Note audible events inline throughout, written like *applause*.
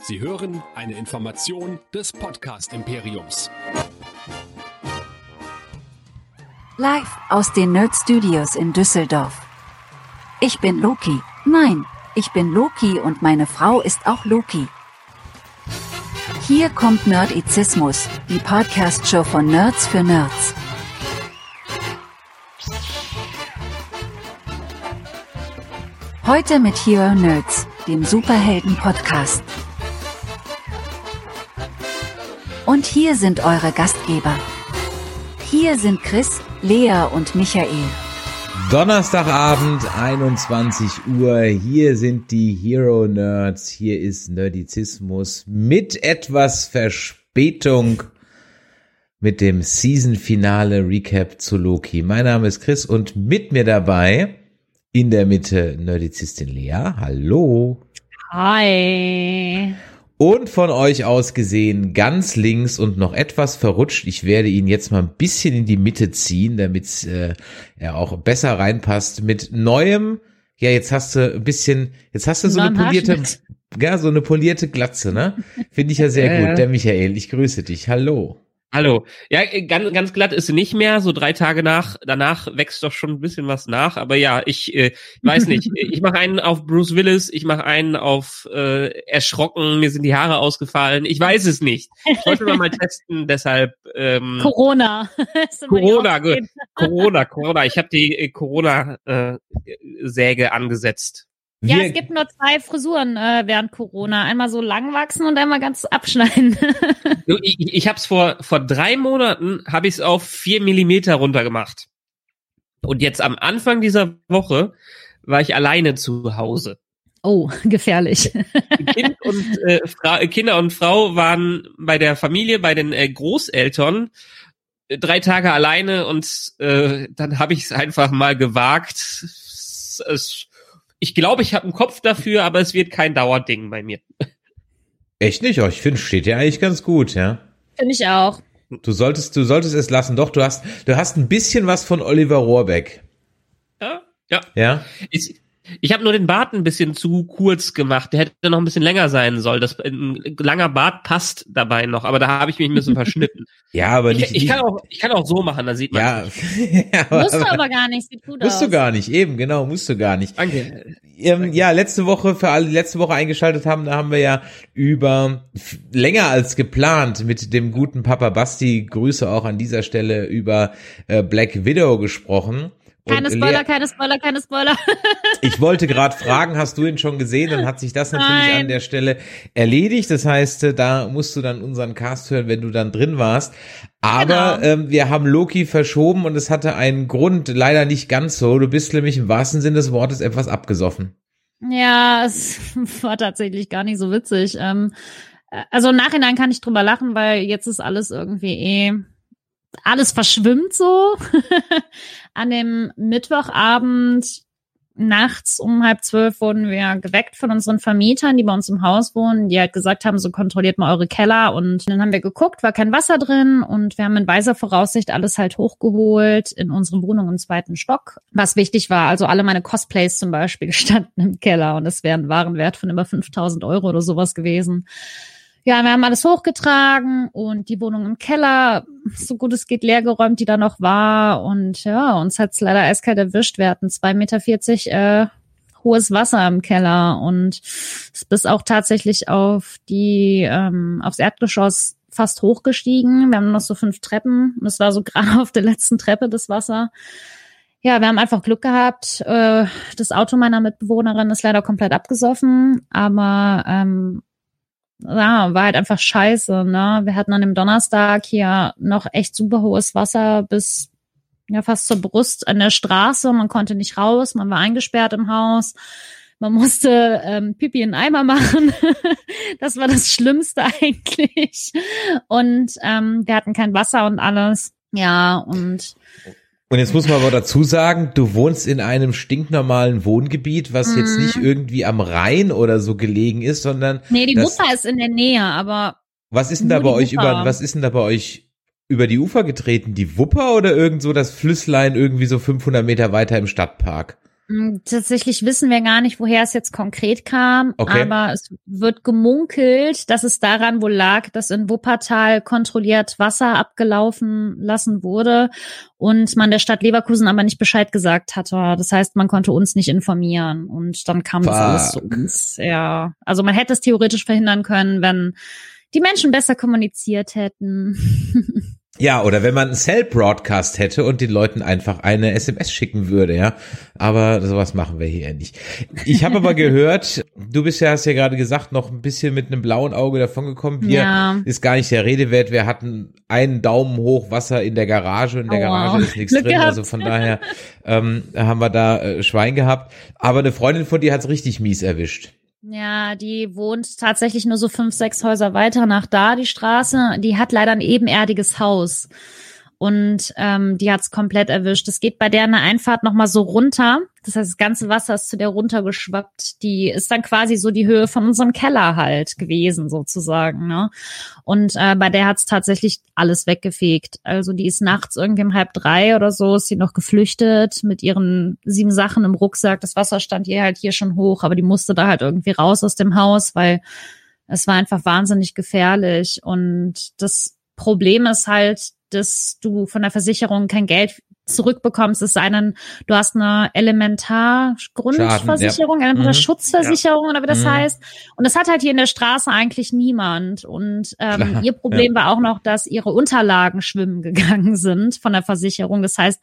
Sie hören eine Information des Podcast Imperiums. Live aus den Nerd Studios in Düsseldorf. Ich bin Loki. Nein, ich bin Loki und meine Frau ist auch Loki. Hier kommt Nerdizismus, die Podcast-Show von Nerds für Nerds. Heute mit Hero Nerds, dem Superhelden-Podcast. Hier sind eure Gastgeber. Hier sind Chris, Lea und Michael. Donnerstagabend, 21 Uhr. Hier sind die Hero Nerds. Hier ist Nerdizismus mit etwas Verspätung mit dem Season-Finale Recap zu Loki. Mein Name ist Chris und mit mir dabei in der Mitte Nerdizistin Lea. Hallo. Hi. Und von euch aus gesehen ganz links und noch etwas verrutscht. Ich werde ihn jetzt mal ein bisschen in die Mitte ziehen, damit äh, er auch besser reinpasst. Mit neuem, ja, jetzt hast du ein bisschen, jetzt hast du so eine polierte, ja, so eine polierte Glatze, ne? Finde ich ja sehr *laughs* gut. Der Michael, ich grüße dich. Hallo. Hallo. Ja, ganz, ganz glatt ist sie nicht mehr. So drei Tage nach, danach wächst doch schon ein bisschen was nach. Aber ja, ich äh, weiß nicht. *laughs* Ich mache einen auf Bruce Willis, ich mache einen auf äh, erschrocken, mir sind die Haare ausgefallen. Ich weiß es nicht. Ich wollte mal, mal *laughs* testen, deshalb ähm, Corona. *laughs* Corona, Corona, Corona. Ich habe die äh, Corona-Säge äh, angesetzt. Wir ja, es gibt nur zwei Frisuren äh, während Corona. Einmal so lang wachsen und einmal ganz abschneiden. *laughs* ich ich habe es vor, vor drei Monaten, habe ich es auf vier Millimeter runtergemacht. Und jetzt am Anfang dieser Woche war ich alleine zu Hause. Oh, *laughs* gefährlich. Kind und, *laughs* äh, Fra Kinder und Frau waren bei der Familie, bei den äh, Großeltern äh, drei Tage alleine und äh, dann habe ich es einfach mal gewagt. Es, es ich glaube, ich habe einen Kopf dafür, aber es wird kein Dauerding bei mir. Echt nicht? Oh, ich finde, steht ja eigentlich ganz gut, ja. Finde ich auch. Du solltest, du solltest es lassen. Doch, du hast, du hast ein bisschen was von Oliver Rohrbeck. Ja, ja. Ja. Ich, ich habe nur den Bart ein bisschen zu kurz gemacht. Der hätte noch ein bisschen länger sein sollen. Das, ein langer Bart passt dabei noch, aber da habe ich mich ein bisschen verschnitten. *laughs* ja, aber nicht. Ich, ich, kann auch, ich kann auch so machen, da sieht man. Ja, ja *laughs* aber, musst du aber gar nicht. Sieht gut musst aus. Musst du gar nicht. Eben, genau, musst du gar nicht. Danke. Ähm, ja, letzte Woche für alle, die letzte Woche eingeschaltet haben, da haben wir ja über länger als geplant mit dem guten Papa Basti. Grüße auch an dieser Stelle über äh, Black Widow gesprochen. Keine Spoiler, keine Spoiler, keine *laughs* Spoiler. ich wollte gerade fragen, hast du ihn schon gesehen? Dann hat sich das natürlich Nein. an der Stelle erledigt. Das heißt, äh, da musst du dann unseren Cast hören, wenn du dann drin warst. Aber genau. ähm, wir haben Loki verschoben und es hatte einen Grund, leider nicht ganz so. Du bist nämlich im wahrsten Sinne des Wortes etwas abgesoffen. Ja, es *laughs* war tatsächlich gar nicht so witzig. Ähm, äh, also im Nachhinein kann ich drüber lachen, weil jetzt ist alles irgendwie eh alles verschwimmt so. *laughs* An dem Mittwochabend nachts um halb zwölf wurden wir geweckt von unseren Vermietern, die bei uns im Haus wohnen, die halt gesagt haben, so kontrolliert mal eure Keller. Und dann haben wir geguckt, war kein Wasser drin und wir haben in weiser Voraussicht alles halt hochgeholt in unsere Wohnung im zweiten Stock. Was wichtig war, also alle meine Cosplays zum Beispiel *laughs* standen im Keller und es wären Warenwert von über 5000 Euro oder sowas gewesen. Ja, wir haben alles hochgetragen und die Wohnung im Keller, so gut es geht, leergeräumt, die da noch war. Und ja, uns hat's leider eiskalt erwischt. Wir hatten zwei Meter vierzig äh, hohes Wasser im Keller und es ist auch tatsächlich auf die, ähm, aufs Erdgeschoss fast hochgestiegen. Wir haben noch so fünf Treppen und es war so *laughs* gerade auf der letzten Treppe das Wasser. Ja, wir haben einfach Glück gehabt. Äh, das Auto meiner Mitbewohnerin ist leider komplett abgesoffen, aber ähm, ja, war halt einfach scheiße, ne? Wir hatten an dem Donnerstag hier noch echt super hohes Wasser bis ja fast zur Brust an der Straße. Man konnte nicht raus, man war eingesperrt im Haus. Man musste ähm, Pipi in Eimer machen. *laughs* das war das Schlimmste *laughs* eigentlich. Und ähm, wir hatten kein Wasser und alles. Ja, und und jetzt muss man aber dazu sagen, du wohnst in einem stinknormalen Wohngebiet, was mhm. jetzt nicht irgendwie am Rhein oder so gelegen ist, sondern. Nee, die Wupper ist in der Nähe, aber. Was ist denn da bei euch über, was ist denn da bei euch über die Ufer getreten? Die Wupper oder irgend so das Flüsslein irgendwie so 500 Meter weiter im Stadtpark? Mm, Tatsächlich wissen wir gar nicht, woher es jetzt konkret kam, Okay. aber es wird gemunkelt, dass es daran wohl lag, dass in Wuppertal kontrolliert Wasser abgelaufen lassen wurde und man der Stadt Leverkusen aber nicht Bescheid gesagt hatte. Das heißt, man konnte uns nicht informieren und dann kam das alles zu Fuck. uns. Ja, also man hätte es theoretisch verhindern können, wenn die Menschen besser kommuniziert hätten. *laughs* Ja, oder wenn man einen Cell-Broadcast hätte und den Leuten einfach eine SMS schicken würde, ja. Aber sowas machen wir hier nicht. Ich habe aber gehört, *laughs* du bist ja, hast ja gerade gesagt, noch ein bisschen mit einem blauen Auge davongekommen. Wir Ja. ist gar nicht der Rede wert. Wir hatten einen Daumen hoch Wasser in der Garage und in der Oh, Garage ist nichts Glück drin. gehabt. Also von daher *laughs* ähm, haben wir da äh, Schwein gehabt. Aber eine Freundin von dir hat's richtig mies erwischt. Ja, die wohnt tatsächlich nur so fünf, sechs Häuser weiter nach da, die Straße. Die hat leider ein ebenerdiges Haus. Und ähm, die hat's komplett erwischt. Es geht bei der eine Einfahrt nochmal so runter. Das heißt, das ganze Wasser ist zu der runtergeschwappt. Die ist dann quasi so die Höhe von unserem Keller halt gewesen, sozusagen. Ne? Und äh, bei der hat's tatsächlich alles weggefegt. Also die ist nachts irgendwie um halb drei oder so, ist sie noch geflüchtet mit ihren sieben Sachen im Rucksack. Das Wasser stand ihr halt hier schon hoch, aber die musste da halt irgendwie raus aus dem Haus, weil es war einfach wahnsinnig gefährlich. Und das Problem ist halt, dass du von der Versicherung kein Geld zurückbekommst, es sei denn, du hast eine Elementargrundversicherung, ja. eine Mhm. Schutzversicherung oder wie das Mhm. heißt. Und das hat halt hier in der Straße eigentlich niemand. Und ähm, Klar, ihr Problem war auch noch, dass ihre Unterlagen schwimmen gegangen *laughs* sind von der Versicherung. Das heißt,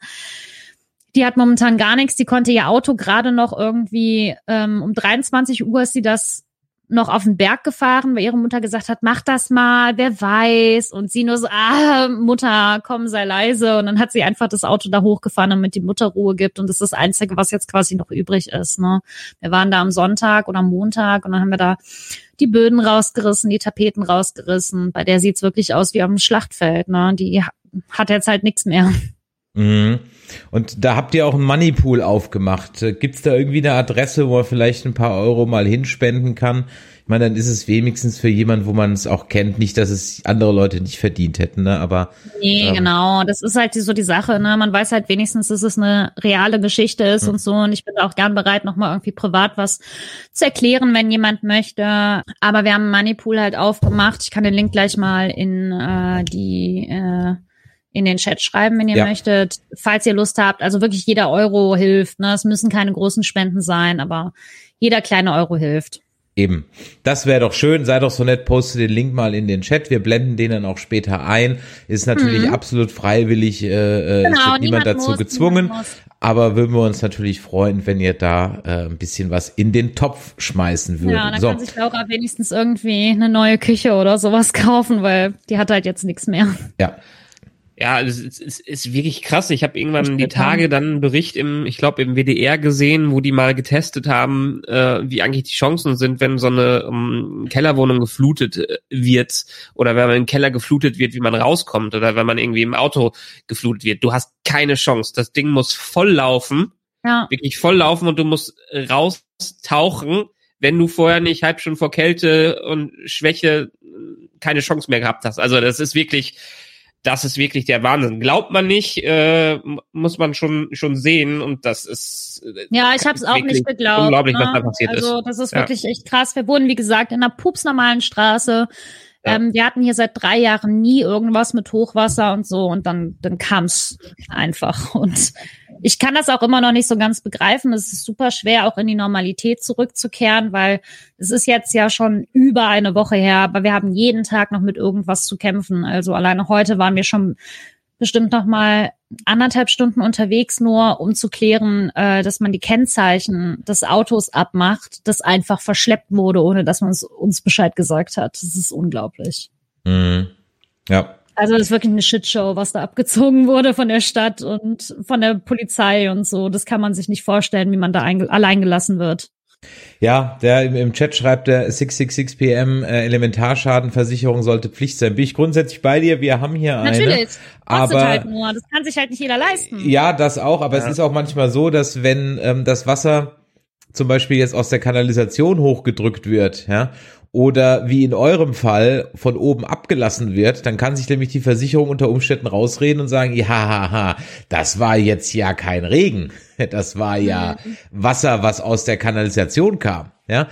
die hat momentan gar nichts. Die konnte ihr Auto gerade noch irgendwie ähm, um 23 Uhr ist sie das noch auf den Berg gefahren, weil ihre Mutter gesagt hat, mach das mal, wer weiß. Und sie nur so, ah, Mutter, komm, sei leise. Und dann hat sie einfach das Auto da hochgefahren, damit die Mutter Ruhe gibt. Und das ist das Einzige, was jetzt quasi noch übrig ist. Ne? Wir waren da am Sonntag oder am Montag und dann haben wir da die Böden rausgerissen, die Tapeten rausgerissen. Bei der sieht's wirklich aus wie am Schlachtfeld. Ne? Die ha- hat jetzt halt nichts mehr. Mhm. Und da habt ihr auch einen Moneypool aufgemacht. Äh, Gibt's da irgendwie eine Adresse, wo man vielleicht ein paar Euro mal hinspenden kann? Ich meine, dann ist es wenigstens für jemand, wo man es auch kennt, nicht, dass es andere Leute nicht verdient hätten, ne? Aber Nee, Ähm. genau. Das ist halt so die Sache, ne? Man weiß halt wenigstens, dass es eine reale Geschichte ist Mhm. und so. Und ich bin auch gern bereit, nochmal irgendwie privat was zu erklären, wenn jemand möchte. Aber wir haben Moneypool halt aufgemacht. Ich kann den Link gleich mal in äh, die äh, in den Chat schreiben, wenn ihr Ja. möchtet, falls ihr Lust habt. Also wirklich jeder Euro hilft. Ne? Es müssen keine großen Spenden sein, aber jeder kleine Euro hilft. Eben. Das wäre doch schön. Sei doch so nett, poste den Link mal in den Chat. Wir blenden den dann auch später ein. Ist natürlich absolut freiwillig. Äh, äh, es Genau, wird niemand dazu muss, gezwungen. Aber würden wir uns natürlich freuen, wenn ihr da äh, ein bisschen was in den Topf schmeißen würdet. Ja, dann so. kann sich Laura wenigstens irgendwie eine neue Küche oder sowas *laughs* kaufen, weil die hat halt jetzt nichts mehr. Ja. Ja, es ist, es ist wirklich krass. Ich habe irgendwann die Tage dann einen Bericht im, ich glaube im WDR gesehen, wo die mal getestet haben, äh, wie eigentlich die Chancen sind, wenn so eine ähm, Kellerwohnung geflutet äh, wird oder wenn man im Keller geflutet wird, wie man rauskommt oder wenn man irgendwie im Auto geflutet wird. Du hast keine Chance. Das Ding muss voll laufen, Ja, wirklich voll laufen und du musst raustauchen, wenn du vorher nicht halb schon vor Kälte und Schwäche äh, keine Chance mehr gehabt hast. Also das ist wirklich, das ist wirklich der Wahnsinn. Glaubt man nicht, äh, muss man schon schon sehen und das ist äh, ja, ich habe es auch nicht geglaubt. Unglaublich, ne? was da passiert also, ist. das ist Ja. wirklich echt krass. Wir wohnen, wie gesagt, in einer pupsnormalen Straße. Ja. Ähm, wir hatten hier seit drei Jahren nie irgendwas mit Hochwasser und so und dann, dann kam's einfach. Und ich kann das auch immer noch nicht so ganz begreifen. Es ist super schwer, auch in die Normalität zurückzukehren, weil es ist jetzt ja schon über eine Woche her, aber wir haben jeden Tag noch mit irgendwas zu kämpfen. Also alleine heute waren wir schon bestimmt noch mal anderthalb Stunden unterwegs, nur um zu klären, äh, dass man die Kennzeichen des Autos abmacht, das einfach verschleppt wurde, ohne dass man uns Bescheid gesagt hat. Das ist unglaublich. Mhm. Ja. Also das ist wirklich eine Shitshow, was da abgezogen wurde von der Stadt und von der Polizei und so. Das kann man sich nicht vorstellen, wie man da allein gelassen wird. Ja, der im, Chat schreibt der 666 PM, äh, Elementarschadenversicherung sollte Pflicht sein. Bin ich grundsätzlich bei dir. Wir haben hier eine. Natürlich. Kostet aber- halt nur. Das kann sich halt nicht jeder leisten. Ja, das auch, aber es ist auch manchmal so, dass wenn ähm, das Wasser zum Beispiel jetzt aus der Kanalisation hochgedrückt wird, ja, oder wie in eurem Fall von oben abgelassen wird, dann kann sich nämlich die Versicherung unter Umständen rausreden und sagen, ja, das war jetzt ja kein Regen. *laughs* Das war ja Wasser, was aus der Kanalisation kam. Ja,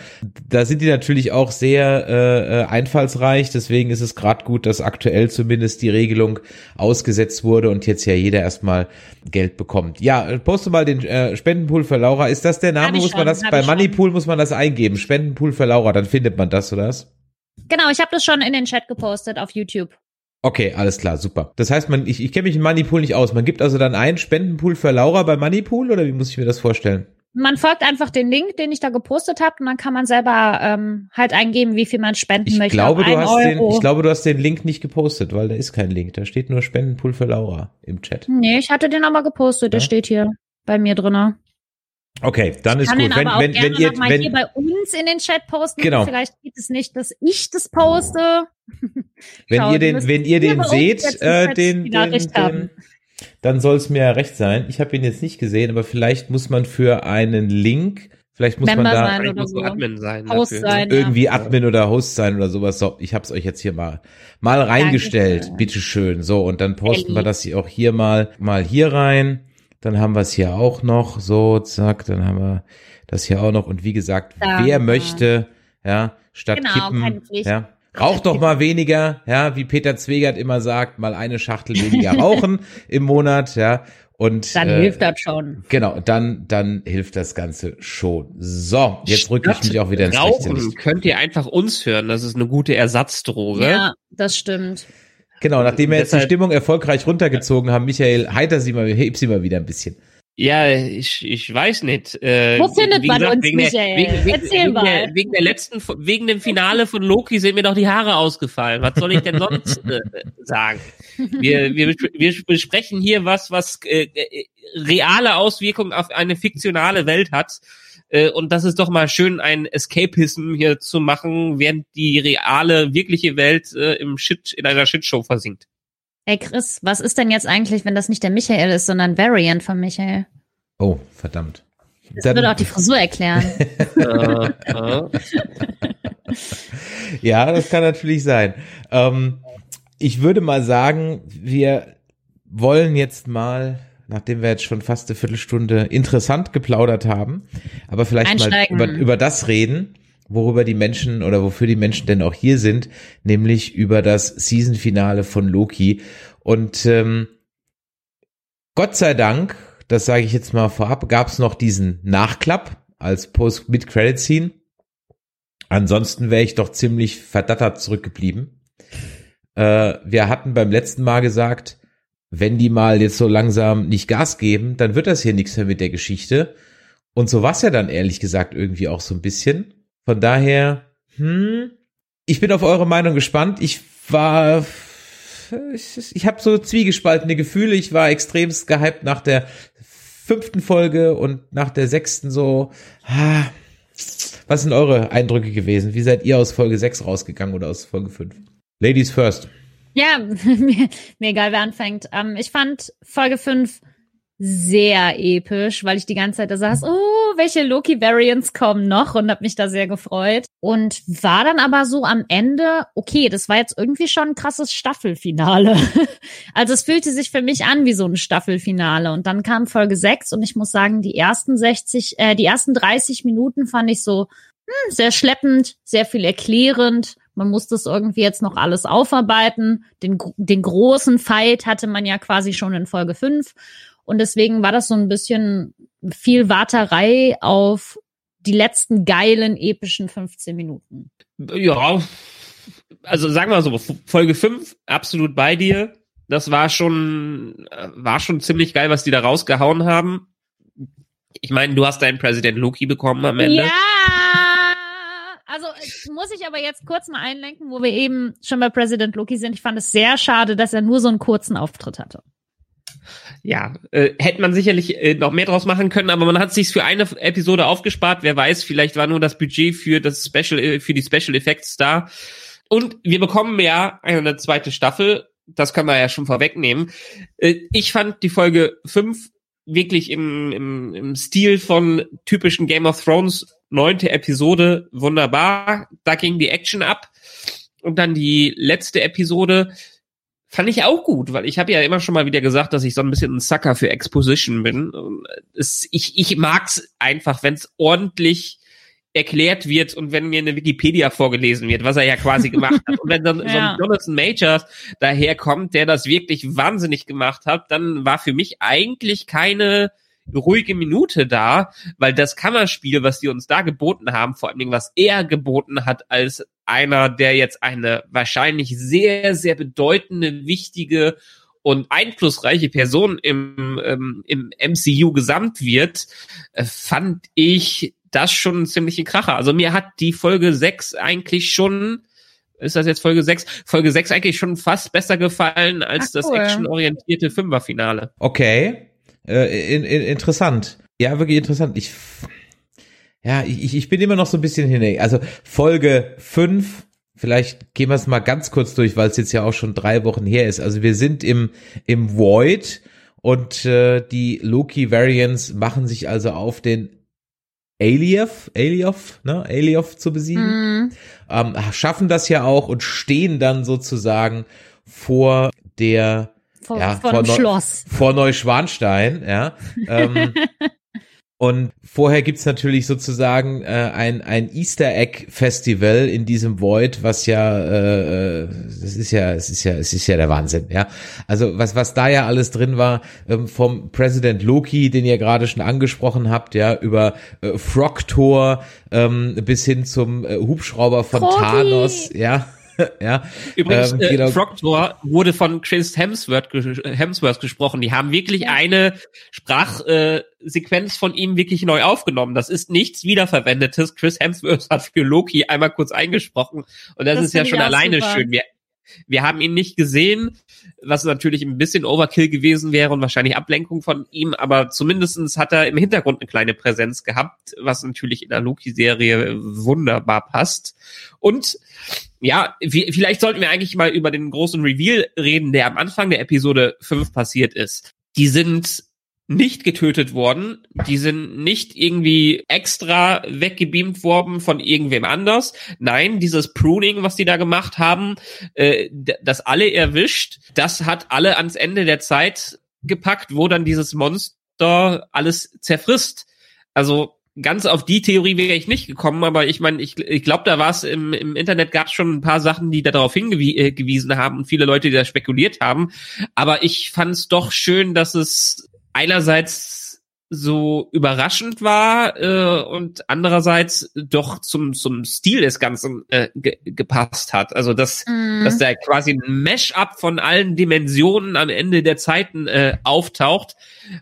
da sind die natürlich auch sehr äh, äh einfallsreich. Deswegen ist es gerade gut, dass aktuell zumindest die Regelung ausgesetzt wurde und jetzt ja jeder erstmal Geld bekommt. Ja, poste mal den äh, Spendenpool für Laura. Ist das der Name? Muss man das bei Moneypool muss man das eingeben? Spendenpool für Laura, dann findet man das oder was? Genau, ich habe das schon in den Chat gepostet auf YouTube. Okay, alles klar, super. Das heißt, man, ich, ich kenne mich im Moneypool nicht aus. Man gibt also dann einen Spendenpool für Laura bei Moneypool oder wie muss ich mir das vorstellen? Man folgt einfach den Link, den ich da gepostet habe, und dann kann man selber ähm, halt eingeben, wie viel man spenden ich möchte. Glaube, du hast den, ich glaube, du hast den Link nicht gepostet, weil da ist kein Link. Da steht nur Spendenpool für Laura im Chat. Nee, ich hatte den aber gepostet. Ja? Der steht hier bei mir drinne. Okay, dann ist gut. Wenn, wenn, wenn ihr, wenn, hier bei uns in den Chat posten, genau. vielleicht geht es nicht, dass ich das poste. *laughs* wenn Schau, ihr den, wenn ihr den seht, äh, den, den, den, dann soll es mir recht sein. Ich habe ihn jetzt nicht gesehen, aber vielleicht muss man für einen Link, vielleicht muss Member man da sein oder so. Admin sein, Host sein irgendwie ja. Admin oder Host sein oder sowas. So, ich habe es euch jetzt hier mal mal reingestellt, Dankeschön. bitteschön. So und dann posten Ellie. wir das hier auch hier mal mal hier rein. Dann haben wir es hier auch noch, so, zack, dann haben wir das hier auch noch. Und wie gesagt, da, wer möchte, ja, statt genau, kippen, ja, raucht doch mal weniger, ja, wie Peter Zwegert immer sagt, mal eine Schachtel weniger *laughs* rauchen im Monat, ja. Und dann äh, hilft das schon. Genau, dann dann hilft das Ganze schon. So, jetzt rücke ich mich auch wieder ins Rauchen rechte könnt ihr einfach uns hören. Das ist eine gute Ersatzdroge. Ja, das stimmt. Genau, nachdem wir jetzt die Stimmung erfolgreich runtergezogen haben, Michael, heiter sie mal, heb sie mal wieder ein bisschen. Ja, ich, ich weiß nicht. Äh, Wo findet man gesagt, uns, wegen Michael? Der, wegen, Erzähl wegen mal. Der, wegen der letzten, wegen dem Finale von Loki sind mir doch die Haare ausgefallen. Was soll ich denn sonst *laughs* äh, sagen? Wir, wir, wir besprechen hier was, was äh, äh reale Auswirkungen auf eine fiktionale Welt hat. Äh, und das ist doch mal schön, ein Escapism hier zu machen, während die reale, wirkliche Welt äh, im Shit, in einer Shitshow versinkt. Ey Chris, was ist denn jetzt eigentlich, wenn das nicht der Michael ist, sondern Variant von Michael? Oh, verdammt. Das Dann, würde auch die Frisur erklären. *laughs* ja, das kann natürlich sein. Ähm, ich würde mal sagen, wir wollen jetzt mal nachdem wir jetzt schon fast eine Viertelstunde interessant geplaudert haben, aber vielleicht mal über, über das reden, worüber die Menschen oder wofür die Menschen denn auch hier sind, nämlich über das Season-Finale von Loki. Und ähm, Gott sei Dank, das sage ich jetzt mal vorab, gab es noch diesen Nachklapp als Post-Mid-Credit-Scene. Ansonsten wäre ich doch ziemlich verdattert zurückgeblieben. Äh, wir hatten beim letzten Mal gesagt, wenn die mal jetzt so langsam nicht Gas geben, dann wird das hier nichts mehr mit der Geschichte. Und so war es ja dann ehrlich gesagt irgendwie auch so ein bisschen. Von daher, hm, ich bin auf eure Meinung gespannt. Ich war, ich, ich habe so zwiegespaltene Gefühle. Ich war extremst gehypt nach der fünften Folge und nach der sechsten so. Ah, was sind eure Eindrücke gewesen? Wie seid ihr aus Folge 6 rausgegangen oder aus Folge 5? Ladies first. Ja, *laughs* mir, mir egal, wer anfängt. Ähm, ich fand Folge 5 sehr episch, weil ich die ganze Zeit da saß, oh, welche Loki-Variants kommen noch und hab mich da sehr gefreut. Und war dann aber so am Ende, okay, das war jetzt irgendwie schon ein krasses Staffelfinale. *laughs* also es fühlte sich für mich an wie so ein Staffelfinale. Und dann kam Folge 6 und ich muss sagen, die ersten 60, äh, die ersten 30 Minuten fand ich so hm, sehr schleppend, sehr viel erklärend man muss das irgendwie jetzt noch alles aufarbeiten. Den, den großen Fight hatte man ja quasi schon in Folge 5. Und deswegen war das so ein bisschen viel Warterei auf die letzten geilen, epischen 15 Minuten. Ja, also sagen wir mal so, Folge 5, absolut bei dir. Das war schon, war schon ziemlich geil, was die da rausgehauen haben. Ich meine, du hast deinen Präsident Loki bekommen am Ende. Ja! Also muss ich aber jetzt kurz mal einlenken, wo wir eben schon bei President Loki sind. Ich fand es sehr schade, dass er nur so einen kurzen Auftritt hatte. Ja, äh, hätte man sicherlich äh, noch mehr draus machen können, aber man hat sich für eine Episode aufgespart. Wer weiß, vielleicht war nur das Budget für das Special, äh, für die Special Effects da. Und wir bekommen ja eine zweite Staffel. Das können wir ja schon vorwegnehmen. Äh, ich fand die Folge 5 wirklich im, im, im Stil von typischen Game of Thrones neunte Episode wunderbar. Da ging die Action ab. Und dann die letzte Episode Fand ich auch gut, weil ich habe ja immer schon mal wieder gesagt, dass ich so ein bisschen ein Sucker für Exposition bin. Es, ich, ich mag's einfach, wenn es ordentlich erklärt wird und wenn mir eine Wikipedia vorgelesen wird, was er ja quasi gemacht hat. Und wenn dann ja. *laughs* so ein Jonathan Majors daherkommt, der das wirklich wahnsinnig gemacht hat, dann war für mich eigentlich keine ruhige Minute da, weil das Kammerspiel, was die uns da geboten haben, vor allen Dingen, was er geboten hat als einer, der jetzt eine wahrscheinlich sehr, sehr bedeutende, wichtige und einflussreiche Person im, ähm, im MCU gesamt wird, äh, fand ich das schon ein ziemliche Kracher. Also mir hat die Folge 6 eigentlich schon ist das jetzt Folge 6? Folge 6 eigentlich schon fast besser gefallen als Ach, cool. das actionorientierte Fünferfinale. Okay. Äh, in, in, interessant. Ja, wirklich interessant. Ich, ja, ich, ich bin immer noch so ein bisschen hin. Also Folge 5, vielleicht gehen wir es mal ganz kurz durch, weil es jetzt ja auch schon drei Wochen her ist. Also wir sind im, im Void und äh, die Loki Variants machen sich also auf den Aliev, Aliev, ne, Aliev zu besiegen, mm. ähm, schaffen das ja auch und stehen dann sozusagen vor der vor, ja, vor, vor Neu Schloss. Vor Neuschwanstein, ja. Ähm, *laughs* und vorher gibt's natürlich sozusagen äh, ein, ein Easter Egg Festival in diesem Void, was ja, äh, äh, das ist ja, es ist ja, es ist ja der Wahnsinn, ja. Also was, was da ja alles drin war, ähm, vom President Loki, den ihr gerade schon angesprochen habt, ja, über äh, Frog Tor ähm, bis hin zum äh, Hubschrauber von Froggy. Thanos, ja. *laughs* ja. Übrigens, ähm, genau. äh, Frogtor wurde von Chris Hemsworth, Hemsworth gesprochen. Die haben wirklich eine Sprachsequenz äh, von ihm wirklich neu aufgenommen. Das ist nichts wiederverwendetes. Chris Hemsworth hat für Loki einmal kurz eingesprochen und das, das ist ja schon alleine super. schön. Wir, wir haben ihn nicht gesehen, was natürlich ein bisschen Overkill gewesen wäre und wahrscheinlich Ablenkung von ihm, aber zumindestens hat er im Hintergrund eine kleine Präsenz gehabt, was natürlich in der Loki-Serie wunderbar passt. Und ja, vielleicht sollten wir eigentlich mal über den großen Reveal reden, der am Anfang der Episode 5 passiert ist. Die sind nicht getötet worden. Die sind nicht irgendwie extra weggebeamt worden von irgendwem anders. Nein, dieses Pruning, was die da gemacht haben, äh, das alle erwischt, das hat alle ans Ende der Zeit gepackt, wo dann dieses Monster alles zerfrisst. Also ganz auf die Theorie wäre ich nicht gekommen, aber ich meine, ich, ich glaube, da war es im, im Internet gab es schon ein paar Sachen, die da darauf hingewiesen äh, haben und viele Leute, die da spekuliert haben. Aber ich fand es doch schön, dass es einerseits so überraschend war äh, und andererseits doch zum zum Stil des Ganzen äh, ge gepasst hat. Also dass mm. dass da quasi ein Mesh-up von allen Dimensionen am Ende der Zeiten äh, auftaucht,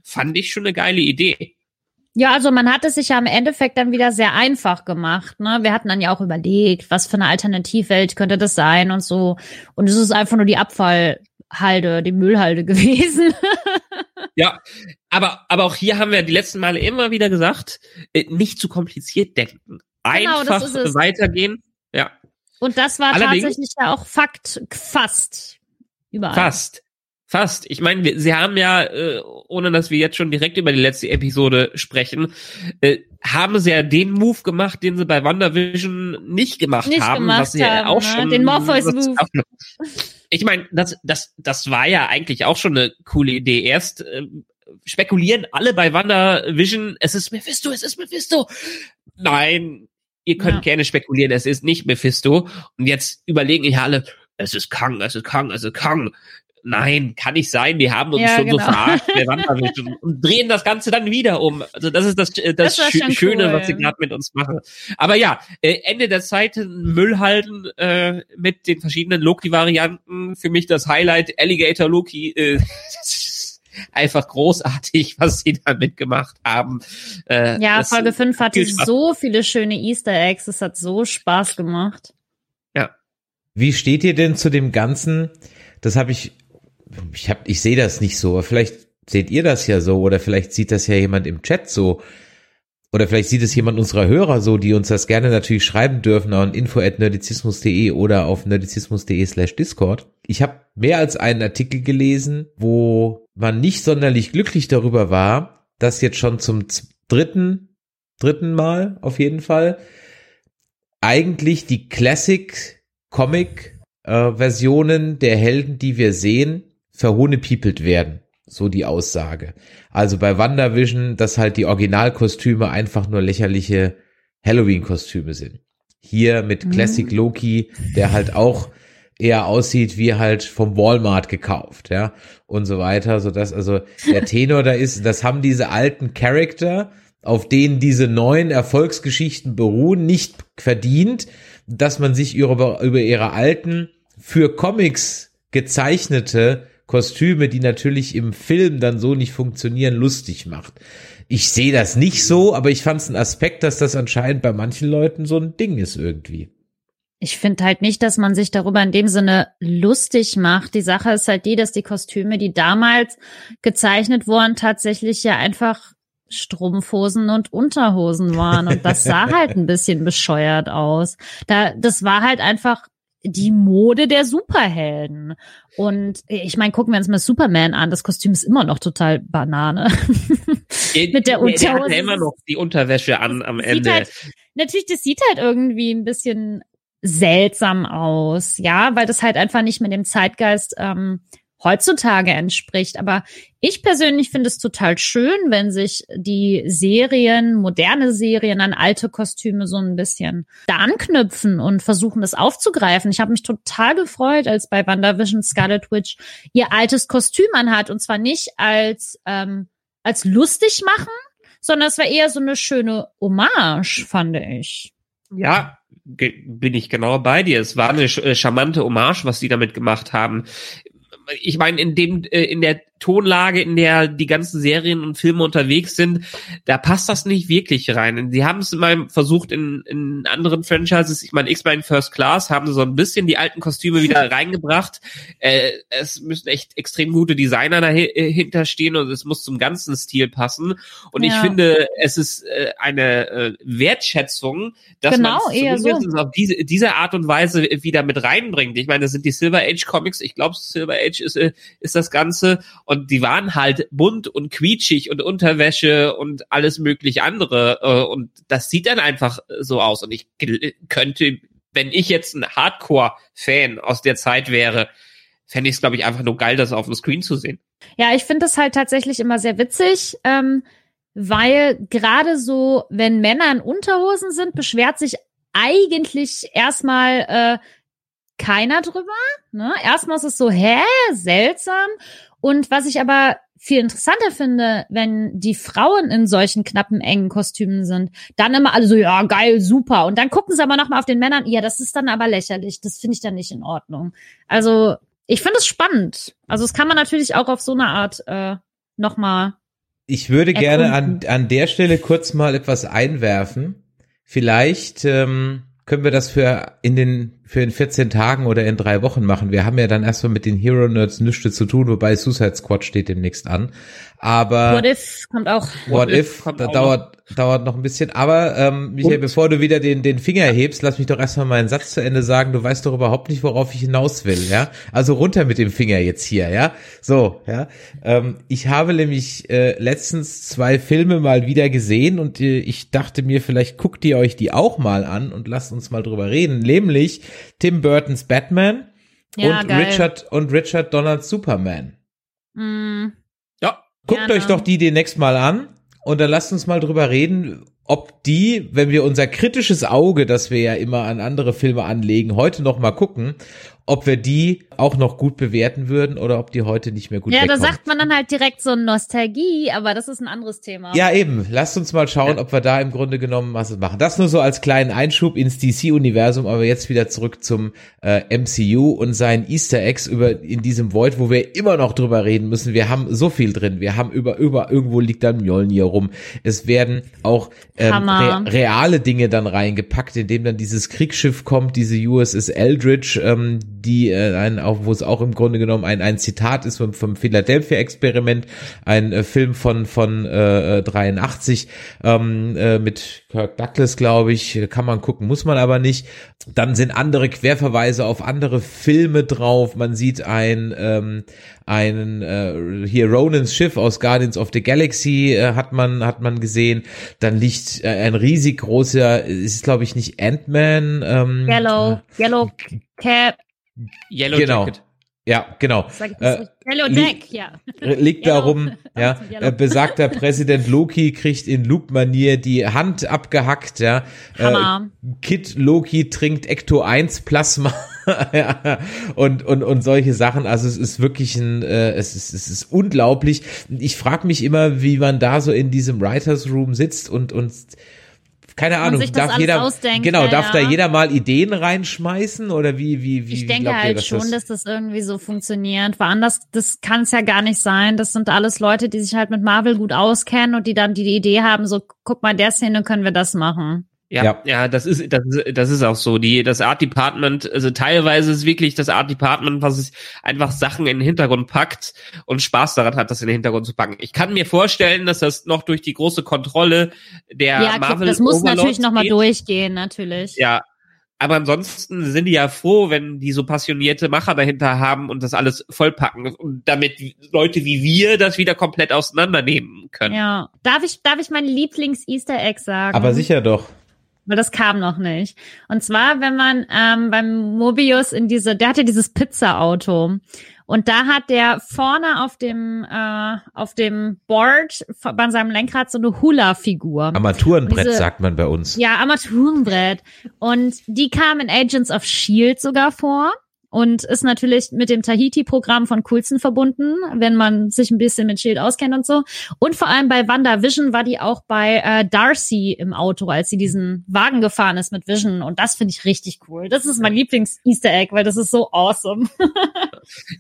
fand ich schon eine geile Idee. Ja, also man hat es sich ja im Endeffekt dann wieder sehr einfach gemacht. Ne? Wir hatten dann ja auch überlegt, was für eine Alternativwelt könnte das sein und so. Und es ist einfach nur die Abfallhalde, die Müllhalde *laughs* gewesen. Ja, aber, aber auch hier haben wir die letzten Male immer wieder gesagt, äh, nicht zu kompliziert denken. Genau, Einfach genau, weitergehen. Ja. Und das war Allerdings, tatsächlich ja auch Fakt fast überall. Fast. Fast. Ich meine, sie haben ja, äh, ohne dass wir jetzt schon direkt über die letzte Episode sprechen, äh, haben sie ja den Move gemacht, den sie bei WandaVision nicht gemacht nicht haben, gemacht was sie ja auch ne? schon den Morpheus Move. *laughs* Ich meine, das das das war ja eigentlich auch schon eine coole Idee. Erst äh, spekulieren alle bei WandaVision, es ist Mephisto, es ist Mephisto. Nein, ihr könnt ja. gerne spekulieren, es ist nicht Mephisto. Und jetzt überlegen hier alle, es ist Kang, es ist Kang, es ist Kang nein, kann nicht sein, die haben uns ja, schon genau. so *laughs* verarscht, und drehen das Ganze dann wieder um. Also das ist das, äh, das, das Sch Schöne, cool. was sie gerade mit uns machen. Aber ja, äh, Ende der Zeit Müll halten äh, mit den verschiedenen Loki-Varianten. Für mich das Highlight Alligator Loki. Äh, *laughs* einfach großartig, was sie da mitgemacht haben. Äh, ja, Folge 5 hatte so viele schöne Easter Eggs, es hat so Spaß gemacht. Ja. Wie steht ihr denn zu dem Ganzen? Das habe ich ich hab, ich sehe das nicht so, vielleicht seht ihr das ja so oder vielleicht sieht das ja jemand im Chat so. Oder vielleicht sieht es jemand unserer Hörer so, die uns das gerne natürlich schreiben dürfen an info@nerdizismus.de oder auf nerdizismus.de slash Discord. Ich habe mehr als einen Artikel gelesen, wo man nicht sonderlich glücklich darüber war, dass jetzt schon zum dritten, dritten Mal auf jeden Fall eigentlich die Classic Comic äh, Versionen der Helden, die wir sehen, verhohnepiepelt werden. So die Aussage. Also bei WandaVision, dass halt die Originalkostüme einfach nur lächerliche Halloween-Kostüme sind. Hier mit Classic Mhm. Loki, der halt auch eher aussieht wie halt vom Walmart gekauft, ja, und so weiter, so dass also der *laughs* Tenor da ist, das haben diese alten Charakter, auf denen diese neuen Erfolgsgeschichten beruhen, nicht verdient, dass man sich über, über ihre alten, für Comics gezeichnete Kostüme, die natürlich im Film dann so nicht funktionieren, lustig macht. Ich sehe das nicht so, aber ich fand es ein Aspekt, dass das anscheinend bei manchen Leuten so ein Ding ist irgendwie. Ich finde halt nicht, dass man sich darüber in dem Sinne lustig macht. Die Sache ist halt die, dass die Kostüme, die damals gezeichnet wurden, tatsächlich ja einfach Strumpfhosen und Unterhosen waren. Und das sah halt ein bisschen bescheuert aus. Da, das war halt einfach die Mode der Superhelden. Und ich meine, gucken wir uns mal Superman an. Das Kostüm ist immer noch total Banane. *laughs* Mit der der, der hat ja immer noch die Unterwäsche an am Ende. Halt, natürlich, das sieht halt irgendwie ein bisschen seltsam aus, ja, weil das halt einfach nicht mit dem Zeitgeist ähm, heutzutage entspricht. Aber ich persönlich finde es total schön, wenn sich die Serien, moderne Serien an alte Kostüme so ein bisschen da anknüpfen und versuchen, das aufzugreifen. Ich habe mich total gefreut, als bei WandaVision Scarlet Witch ihr altes Kostüm anhat. Und zwar nicht als, ähm, als lustig machen, sondern es war eher so eine schöne Hommage, fand ich. Ja, bin ich genau bei dir. Es war eine äh, charmante Hommage, was sie damit gemacht haben. Ich meine, in dem, äh, in der Tonlage, in der die ganzen Serien und Filme unterwegs sind, da passt das nicht wirklich rein. Sie haben es mal versucht in, in anderen Franchises. Ich meine, X-Men First Class haben sie so ein bisschen die alten Kostüme wieder *laughs* reingebracht. Äh, es müssen echt extrem gute Designer dahinter stehen und es muss zum ganzen Stil passen. Und ich Ja. finde, es ist äh, eine äh, Wertschätzung, dass Genau, man eher so. auf diese, diese Art und Weise wieder mit reinbringt. Ich meine, das sind die Silver Age Comics. Ich glaube, Silver Age ist, äh, ist das Ganze. Und die waren halt bunt und quietschig und Unterwäsche und alles mögliche andere. Äh, und das sieht dann einfach so aus. Und ich könnte, wenn ich jetzt ein Hardcore-Fan aus der Zeit wäre, fände ich es, glaube ich, einfach nur geil, das auf dem Screen zu sehen. Ja, ich finde das halt tatsächlich immer sehr witzig, ähm, weil gerade so, wenn Männer in Unterhosen sind, beschwert sich eigentlich erstmal äh, keiner drüber. Ne? Erstmal ist es so, hä, seltsam. Und was ich aber viel interessanter finde, wenn die Frauen in solchen knappen, engen Kostümen sind, dann immer alle so, ja, geil, super. Und dann gucken sie aber nochmal auf den Männern, ja, das ist dann aber lächerlich. Das finde ich dann nicht in Ordnung. Also, ich finde es spannend. Also, das kann man natürlich auch auf so eine Art äh, nochmal. Ich würde gerne an, Erkunden. an der Stelle kurz mal etwas einwerfen. Vielleicht ähm, können wir das für in den für in 14 Tagen oder in drei Wochen machen. Wir haben ja dann erstmal mit den Hero Nerds nichts zu tun, wobei Suicide Squad steht demnächst an. Aber What if kommt auch. What, What if, if kommt da auch dauert, dauert noch ein bisschen. Aber ähm, Michael, Und? bevor du wieder den, den Finger hebst, lass mich doch erstmal meinen Satz zu Ende sagen. Du weißt doch überhaupt nicht, worauf ich hinaus will, ja? Also runter mit dem Finger jetzt hier, ja? So, ja. Ähm, ich habe nämlich äh, letztens zwei Filme mal wieder gesehen und äh, ich dachte mir, vielleicht guckt ihr euch die auch mal an und lasst uns mal drüber reden. Nämlich Tim Burtons Batman Ja, und geil. Richard und Richard Donalds Superman. Mm, Ja, Guckt Gerne. euch doch die demnächst mal an und dann lasst uns mal drüber reden, ob die, wenn wir unser kritisches Auge, das wir ja immer an andere Filme anlegen, heute noch mal gucken, ob wir die auch noch gut bewerten würden oder ob die heute nicht mehr gut ja, da wegkommen. sagt man dann halt direkt so Nostalgie, aber das ist ein anderes Thema. Ja, eben. Lasst uns mal schauen, ob wir da im Grunde genommen was machen. Das nur so als kleinen Einschub ins DC-Universum, aber jetzt wieder zurück zum äh, MCU und seinen Easter Eggs über in diesem Void, wo wir immer noch drüber reden müssen. Wir haben so viel drin. Wir haben über über irgendwo liegt da ein Mjolnir rum. Es werden auch ähm, re reale Dinge dann reingepackt, indem dann dieses Kriegsschiff kommt, diese USS Eldridge, ähm, die äh, ein, auch, wo es auch im Grunde genommen ein, ein Zitat ist vom, vom Philadelphia-Experiment, ein äh, Film von, von äh, 83 ähm, äh, mit Kirk Douglas, glaube ich, kann man gucken, muss man aber nicht. Dann sind andere Querverweise auf andere Filme drauf. Man sieht ein ähm, einen äh, hier Ronans Schiff aus Guardians of the Galaxy äh, hat man hat man gesehen. Dann liegt äh, ein riesig großer, ist glaube ich nicht Ant-Man. Ähm, Yellow, Yellow Cap, Yellow genau. Jacket. Ja, genau. Äh, so? Yellow li- Jack, ja. liegt Yellow. darum, ja, äh, besagter Präsident Loki kriegt in Luke-Manier die Hand abgehackt, ja. Hammer. Äh, Kid Loki trinkt Ecto 1 Plasma *laughs* ja, und, und, und solche Sachen. Also es ist wirklich ein, äh, es ist, es ist unglaublich. Ich frage mich immer, wie man da so in diesem Writers Room sitzt und, und keine Ahnung, darf jeder, ausdenkt, genau, ja, darf da ja. jeder mal Ideen reinschmeißen oder wie, wie, wie, Ich denke ihr, halt dass schon, das, dass das irgendwie so funktioniert. Woanders, das kann es ja gar nicht sein. Das sind alles Leute, die sich halt mit Marvel gut auskennen und die dann die Idee haben, so, guck mal, in der Szene können wir das machen. Ja, Ja. ja, das ist, das ist, das ist auch so. Die, das Art Department, also teilweise ist wirklich das Art Department, was es einfach Sachen in den Hintergrund packt und Spaß daran hat, das in den Hintergrund zu packen. Ich kann mir vorstellen, dass das noch durch die große Kontrolle der Ja, Marvel das muss Overlords natürlich nochmal geht. durchgehen, natürlich. Ja. Aber ansonsten sind die ja froh, wenn die so passionierte Macher dahinter haben und das alles vollpacken und damit Leute wie wir das wieder komplett auseinandernehmen können. Ja. Darf ich, darf ich mein Lieblings-Easter Egg sagen? aber sicher doch. Weil das kam noch nicht. Und zwar, wenn man ähm, beim Mobius in diese, der hatte dieses Pizza-Auto. Und da hat der vorne auf dem, äh, auf dem Board bei seinem Lenkrad so eine Hula-Figur. Armaturenbrett Diese- sagt man bei uns. Ja, Armaturenbrett. Und die kam in Agents of Shield sogar vor. Und ist natürlich mit dem Tahiti-Programm von Coulson verbunden, wenn man sich ein bisschen mit Shield auskennt und so. Und vor allem bei WandaVision war die auch bei äh, Darcy im Auto, als sie diesen Wagen gefahren ist mit Vision. Und das finde ich richtig cool. Das ist mein Lieblings-Easter Egg, weil das ist so awesome. *laughs*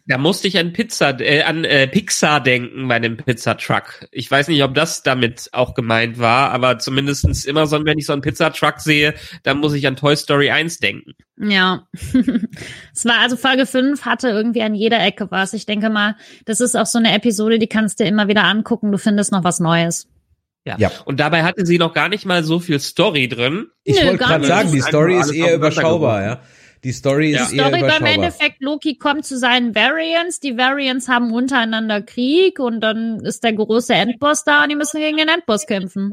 Da musste ich an Pizza, äh, an äh, Pixar denken bei dem Pizzatruck. Ich weiß nicht, ob das damit auch gemeint war, aber zumindestens immer so, wenn ich so einen Pizzatruck sehe, dann muss ich an Toy Story 1 denken. Ja. *laughs* es war also Folge 5 hatte irgendwie an jeder Ecke was. Ich denke mal, das ist auch so eine Episode, die kannst du immer wieder angucken. Du findest noch was Neues. Ja. Ja. Und dabei hatte sie noch gar nicht mal so viel Story drin. Ich wollte gerade sagen, die ist Story ist eher überschaubar, ja. Die Story Ja. ist Die eher Story beim überschaubar. Endeffekt, Loki kommt zu seinen Variants, die Variants haben untereinander Krieg und dann ist der große Endboss da und die müssen gegen den Endboss kämpfen.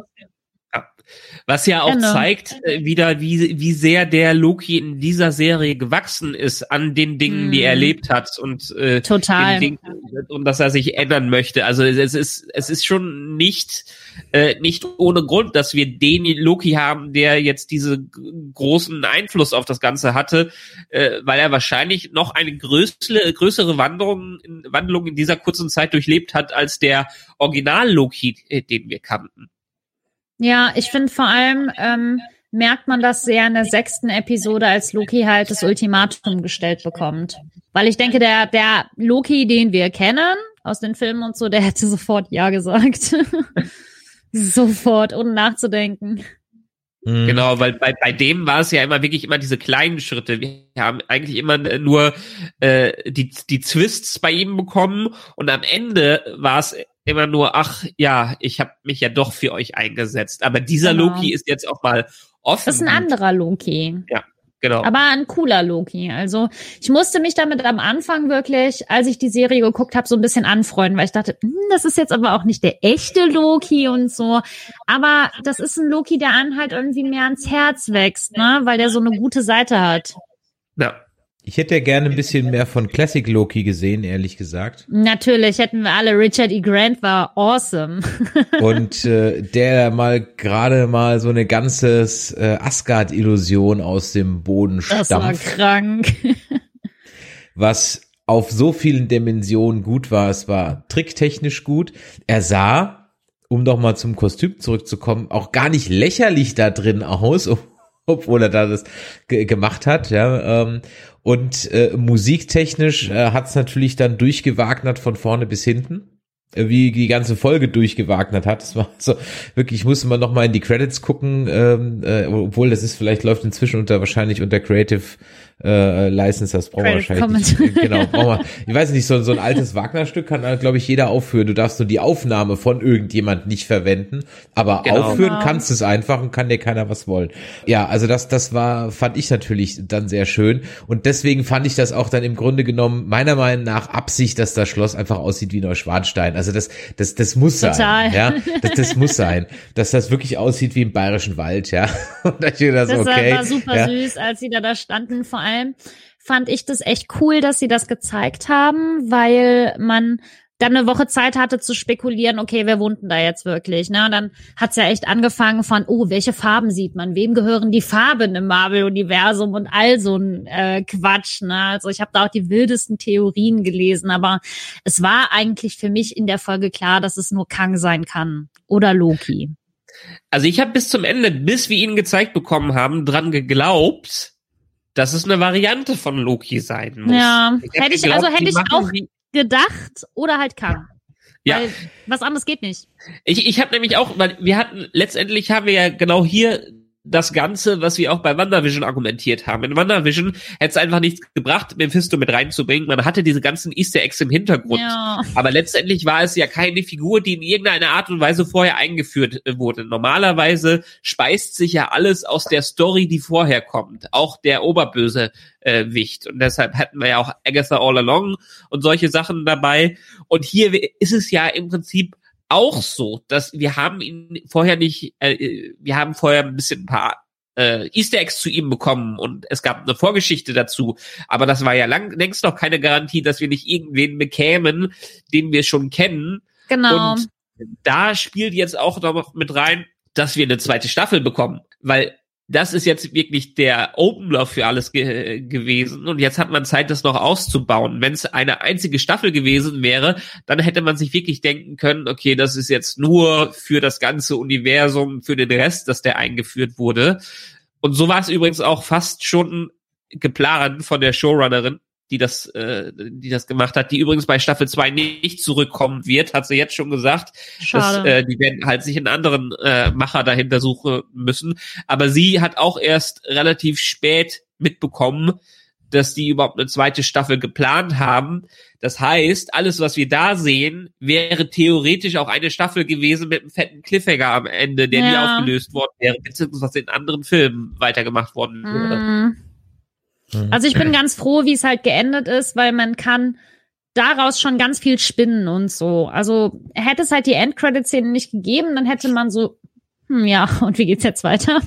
Was ja auch Genau. zeigt, äh, wieder, wie, wie sehr der Loki in dieser Serie gewachsen ist an den Dingen, die er Mhm. erlebt hat und äh, Total. den Dingen, und dass er sich ändern möchte. Also es ist, es ist schon nicht, äh, nicht ohne Grund, dass wir den Loki haben, der jetzt diese g- großen Einfluss auf das Ganze hatte, äh, weil er wahrscheinlich noch eine größere, größere Wanderung, Wandlung in dieser kurzen Zeit durchlebt hat als der Original-Loki, äh, den wir kannten. Ja, ich finde vor allem ähm, merkt man das sehr in der sechsten Episode, als Loki halt das Ultimatum gestellt bekommt. Weil ich denke, der, der Loki, den wir kennen aus den Filmen und so, der hätte sofort Ja gesagt. *laughs* sofort, ohne nachzudenken. Mhm. Genau, weil bei, bei dem war es ja immer wirklich immer diese kleinen Schritte. Wir haben eigentlich immer nur äh, die, die Twists bei ihm bekommen und am Ende war es immer nur, ach ja, ich habe mich ja doch für euch eingesetzt. Aber dieser Genau. Loki ist jetzt auch mal offen. Das ist ein anderer Loki. Genau. Aber ein cooler Loki. Also ich musste mich damit am Anfang wirklich, als ich die Serie geguckt habe, so ein bisschen anfreunden, weil ich dachte, hm, das ist jetzt aber auch nicht der echte Loki und so. Aber das ist ein Loki, der an halt irgendwie mehr ans Herz wächst, ne? Weil der so eine gute Seite hat. ja. Ich hätte ja gerne ein bisschen mehr von Classic Loki gesehen, ehrlich gesagt. Natürlich hätten wir alle, Richard E. Grant war awesome. *laughs* Und äh, der mal gerade mal so eine ganzes äh, Asgard-Illusion aus dem Boden Das war krank. *laughs* was auf so vielen Dimensionen gut war. Es war tricktechnisch gut. Er sah, um doch mal zum Kostüm zurückzukommen, auch gar nicht lächerlich da drin aus, *laughs* obwohl er da das ge gemacht hat, ja. Ähm, und äh, musiktechnisch äh, hat es natürlich dann durchgewagnert von vorne bis hinten äh, wie die ganze Folge durchgewagnert hat. Das war *laughs* so wirklich, musste man noch mal in die Credits gucken, ähm, äh, obwohl das ist vielleicht läuft inzwischen unter wahrscheinlich unter Creative äh, License, das brauchen wir Credit wahrscheinlich nicht. Comment. Genau, brauchen wir. *laughs* Ich weiß nicht, so, so ein altes Wagner-Stück kann, glaube ich, jeder aufführen. Du darfst nur die Aufnahme von irgendjemand nicht verwenden, aber Genau. aufführen Genau. kannst du es einfach und kann dir keiner was wollen. Ja, also das, das war, fand ich natürlich dann sehr schön und deswegen fand ich das auch dann im Grunde genommen meiner Meinung nach Absicht, dass das Schloss einfach aussieht wie Neuschwanstein. Also das, das, das muss Total. sein. Ja, *laughs* das, das muss sein, dass das wirklich aussieht wie im bayerischen Wald. Ja, *laughs* und ich das Das war- okay. war super ja. süß, als sie da da standen. Vor allem fand ich das echt cool, dass sie das gezeigt haben, weil man dann eine Woche Zeit hatte zu spekulieren, okay, wer wohnt denn da jetzt wirklich? Ne? Und dann hat's ja echt angefangen von, oh, welche Farben sieht man? Wem gehören die Farben im Marvel-Universum und all so ein äh, Quatsch. Ne? Also ich habe da auch die wildesten Theorien gelesen, aber es war eigentlich für mich in der Folge klar, dass es nur Kang sein kann oder Loki. Also ich habe bis zum Ende, bis wir ihn gezeigt bekommen haben, dran geglaubt, dass es eine Variante von Loki sein muss. Ja, Ich hab hätte ich, geglaubt, also hätte ich auch gedacht oder halt Kang. Ja. Weil was anderes geht nicht. Ich, ich habe nämlich auch, weil wir hatten, letztendlich haben wir ja genau hier das Ganze, was wir auch bei WandaVision argumentiert haben. In WandaVision hätte es einfach nichts gebracht, Mephisto mit reinzubringen. Man hatte diese ganzen Easter Eggs im Hintergrund. Ja. Aber letztendlich war es ja keine Figur, die in irgendeiner Art und Weise vorher eingeführt äh, wurde. Normalerweise speist sich ja alles aus der Story, die vorher kommt. Auch der Oberböse äh, Wicht. Und deshalb hatten wir ja auch Agatha All Along und solche Sachen dabei. Und hier ist es ja im Prinzip auch so, dass wir haben ihn vorher nicht, äh, wir haben vorher ein bisschen ein paar äh, Easter Eggs zu ihm bekommen und es gab eine Vorgeschichte dazu, aber das war ja lang, längst noch keine Garantie, dass wir nicht irgendwen bekämen, den wir schon kennen. Genau. Und da spielt jetzt auch noch mit rein, dass wir eine zweite Staffel bekommen, weil das ist jetzt wirklich der Opener für alles ge gewesen und jetzt hat man Zeit, das noch auszubauen. Wenn es eine einzige Staffel gewesen wäre, dann hätte man sich wirklich denken können, okay, das ist jetzt nur für das ganze Universum, für den Rest, dass der eingeführt wurde. Und so war es übrigens auch fast schon geplant von der Showrunnerin, die das, äh, die das gemacht hat, die übrigens bei Staffel 2 nicht zurückkommen wird, hat sie jetzt schon gesagt. Dass, Schade. äh, die werden halt sich einen anderen äh, Macher dahinter suchen müssen. Aber sie hat auch erst relativ spät mitbekommen, dass die überhaupt eine zweite Staffel geplant haben. Das heißt, alles, was wir da sehen, wäre theoretisch auch eine Staffel gewesen mit einem fetten Cliffhanger am Ende, der nie Ja. aufgelöst worden wäre, beziehungsweise in anderen Filmen weitergemacht worden wäre. Mhm. Mhm. Also ich bin ganz froh, wie es halt geendet ist, weil man kann daraus schon ganz viel spinnen und so. Also hätte es halt die Endcredit-Szene nicht gegeben, dann hätte man so, hm, ja, *laughs* und wie geht's jetzt weiter?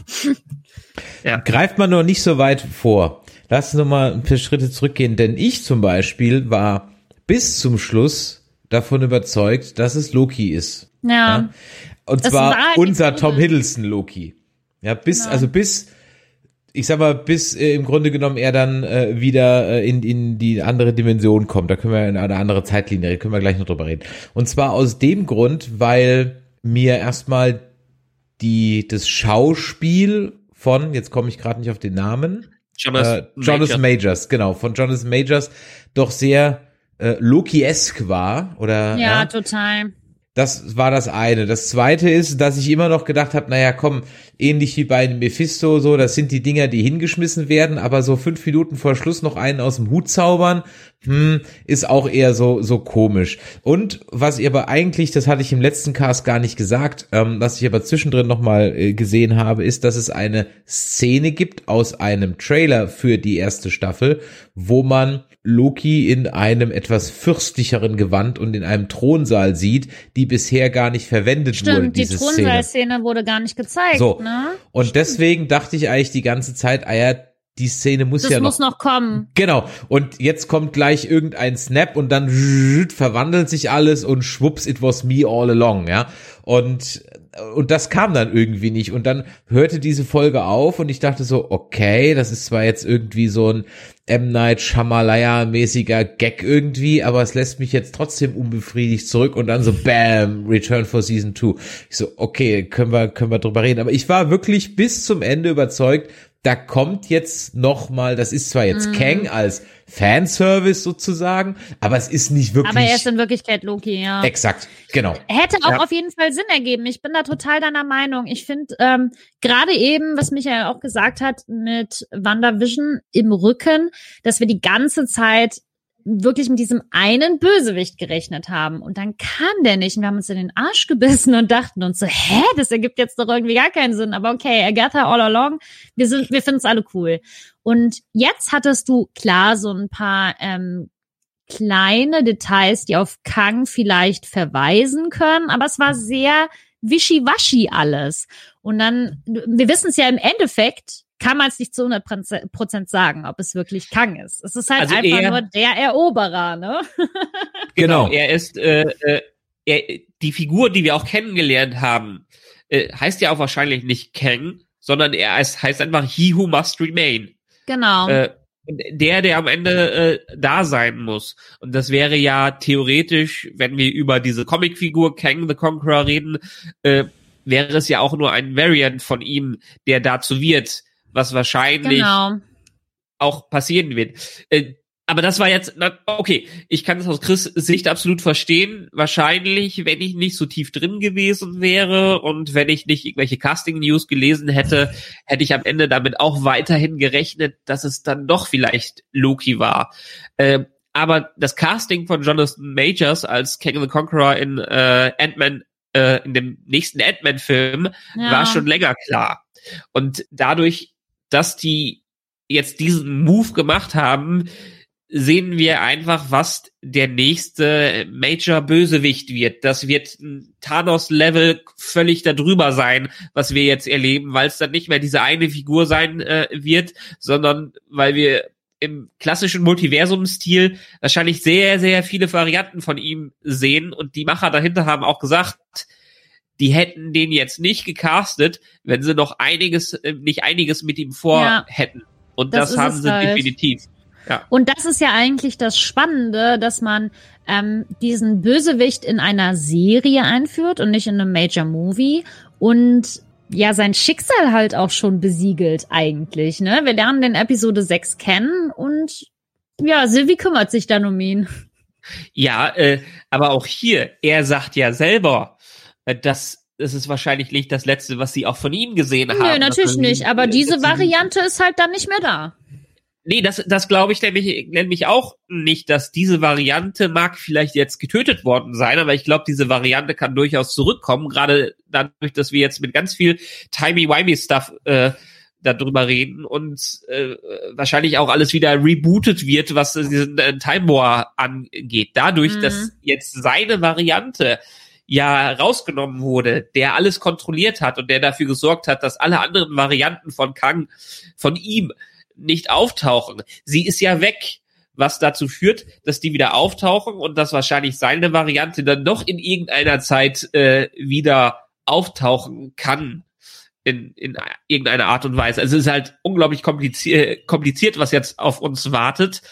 Greift man noch nicht so weit vor. Lass uns noch mal ein paar Schritte zurückgehen, denn ich zum Beispiel war bis zum Schluss davon überzeugt, dass es Loki ist. Ja. Ja. Und Das zwar halt unser. Tom Hiddleston Loki. Ja, bis, also bis, ich sag mal, bis äh, im Grunde genommen er dann äh, wieder äh, in, in die andere Dimension kommt. Da können wir in eine andere Zeitlinie, da können wir gleich noch drüber reden. Und zwar aus dem Grund, weil mir erstmal die, das Schauspiel von, jetzt komme ich gerade nicht auf den Namen, Jonas, äh, Jonas Major. Majors, genau, von Jonas Majors doch sehr äh, Loki-esk war oder ja, total. Das war das eine. Das zweite ist, dass ich immer noch gedacht habe, naja, komm, ähnlich wie bei Mephisto, so, das sind die Dinger, die hingeschmissen werden, aber so fünf Minuten vor Schluss noch einen aus dem Hut zaubern, hm, ist auch eher so, so komisch. Und was ich aber eigentlich, das hatte ich im letzten Cast gar nicht gesagt, ähm, was ich aber zwischendrin nochmal äh, gesehen habe, ist, dass es eine Szene gibt aus einem Trailer für die erste Staffel, wo man Loki in einem etwas fürstlicheren Gewand und in einem Thronsaal sieht, die bisher gar nicht verwendet wurde, Stimmt, die diese Szene. Thronsaal-Szene wurde gar nicht gezeigt, So. ne? Und deswegen dachte ich eigentlich die ganze Zeit, ah ja, die Szene muss Das ja muss noch noch kommen. Genau. Und jetzt kommt gleich irgendein Snap und dann verwandelt sich alles und schwupps, it was me all along, ja. Und, und das kam dann irgendwie nicht. Und dann hörte diese Folge auf und ich dachte so, okay, das ist zwar jetzt irgendwie so ein M. Night Shyamalan-mäßiger Gag irgendwie, aber es lässt mich jetzt trotzdem unbefriedigt zurück und dann so bam, Return for Season 2. Ich so, okay, können wir, können wir drüber reden. Aber ich war wirklich bis zum Ende überzeugt, da kommt jetzt noch mal, das ist zwar Mhm. jetzt Kang als Fanservice sozusagen, aber es ist nicht wirklich Aber er ist in Wirklichkeit Loki, ja. exakt, genau. Hätte auch Ja. auf jeden Fall Sinn ergeben. Ich bin da total deiner Meinung. Ich finde ähm, gerade eben, was Michael auch gesagt hat mit WandaVision im Rücken, dass wir die ganze Zeit wirklich mit diesem einen Bösewicht gerechnet haben. Und dann kam der nicht. Und wir haben uns in den Arsch gebissen und dachten uns so, hä, das ergibt jetzt doch irgendwie gar keinen Sinn. Aber okay, Agatha all along, wir sind, wir finden es alle cool. Und jetzt hattest du klar so ein paar ähm, kleine Details, die auf Kang vielleicht verweisen können, aber es war sehr wischiwaschi alles. Und dann, wir wissen es ja im Endeffekt, kann man es nicht zu 100 Prozent sagen, ob es wirklich Kang ist. Es ist halt Also einfach er- nur der Eroberer, ne? *laughs* Genau. Er ist äh, äh, er, die Figur, die wir auch kennengelernt haben, äh, heißt ja auch wahrscheinlich nicht Kang, sondern er heißt, heißt einfach He Who Must Remain. Genau. Äh, der, der am Ende äh, da sein muss. Und das wäre ja theoretisch, wenn wir über diese Comicfigur Kang the Conqueror reden, äh, wäre es ja auch nur ein Variant von ihm, der dazu wird, was wahrscheinlich genau. auch passieren wird. Äh, aber das war jetzt, okay, ich kann es aus Chris Sicht absolut verstehen. Wahrscheinlich, wenn ich nicht so tief drin gewesen wäre und wenn ich nicht irgendwelche Casting-News gelesen hätte, hätte ich am Ende damit auch weiterhin gerechnet, dass es dann doch vielleicht Loki war. Äh, aber das Casting von Jonathan Majors als King the Conqueror in äh, Ant-Man, äh, in dem nächsten Ant-Man-Film, Ja. war schon länger klar. Und dadurch, dass die jetzt diesen Move gemacht haben, sehen wir einfach, was der nächste Major Bösewicht wird. Das wird ein Thanos-Level völlig darüber sein, was wir jetzt erleben, weil es dann nicht mehr diese eine Figur sein äh, wird, sondern weil wir im klassischen Multiversum-Stil wahrscheinlich sehr, sehr viele Varianten von ihm sehen und die Macher dahinter haben auch gesagt, die hätten den jetzt nicht gecastet, wenn sie noch einiges, äh, nicht einiges mit ihm vor Ja. hätten. Und Das das, haben sie halt. definitiv. Ja. Und das ist ja eigentlich das Spannende, dass man ähm, diesen Bösewicht in einer Serie einführt und nicht in einem Major Movie und ja sein Schicksal halt auch schon besiegelt eigentlich. Ne? Wir lernen den Episode 6 kennen und ja, Sylvie kümmert sich dann um ihn. Ja, äh, aber auch hier, er sagt ja selber, äh, dass es ist wahrscheinlich nicht das letzte, was sie auch von ihm gesehen haben. Nö, natürlich nicht, aber diese Variante ist halt dann nicht mehr da. Nee, das, das glaube ich nämlich, nämlich auch nicht, dass diese Variante mag vielleicht jetzt getötet worden sein, aber ich glaube, diese Variante kann durchaus zurückkommen, gerade dadurch, dass wir jetzt mit ganz viel timey-wimey-Stuff äh, darüber reden und äh, wahrscheinlich auch alles wieder rebootet wird, was diesen äh, Time War angeht. Dadurch, Mhm. dass jetzt seine Variante ja rausgenommen wurde, der alles kontrolliert hat und der dafür gesorgt hat, dass alle anderen Varianten von Kang von ihm nicht auftauchen. Sie ist ja weg, was dazu führt, dass die wieder auftauchen und dass wahrscheinlich seine Variante dann doch in irgendeiner Zeit äh, wieder auftauchen kann in, in irgendeiner Art und Weise. Also es ist halt unglaublich kompliziert, kompliziert, was jetzt auf uns wartet.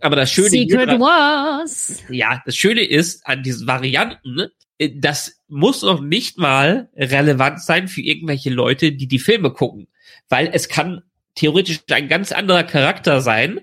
Aber das Schöne Secret hieran- Wars. ja, das Schöne ist an diesen Varianten, das muss noch nicht mal relevant sein für irgendwelche Leute, die die Filme gucken. Weil es kann theoretisch ein ganz anderer Charakter sein,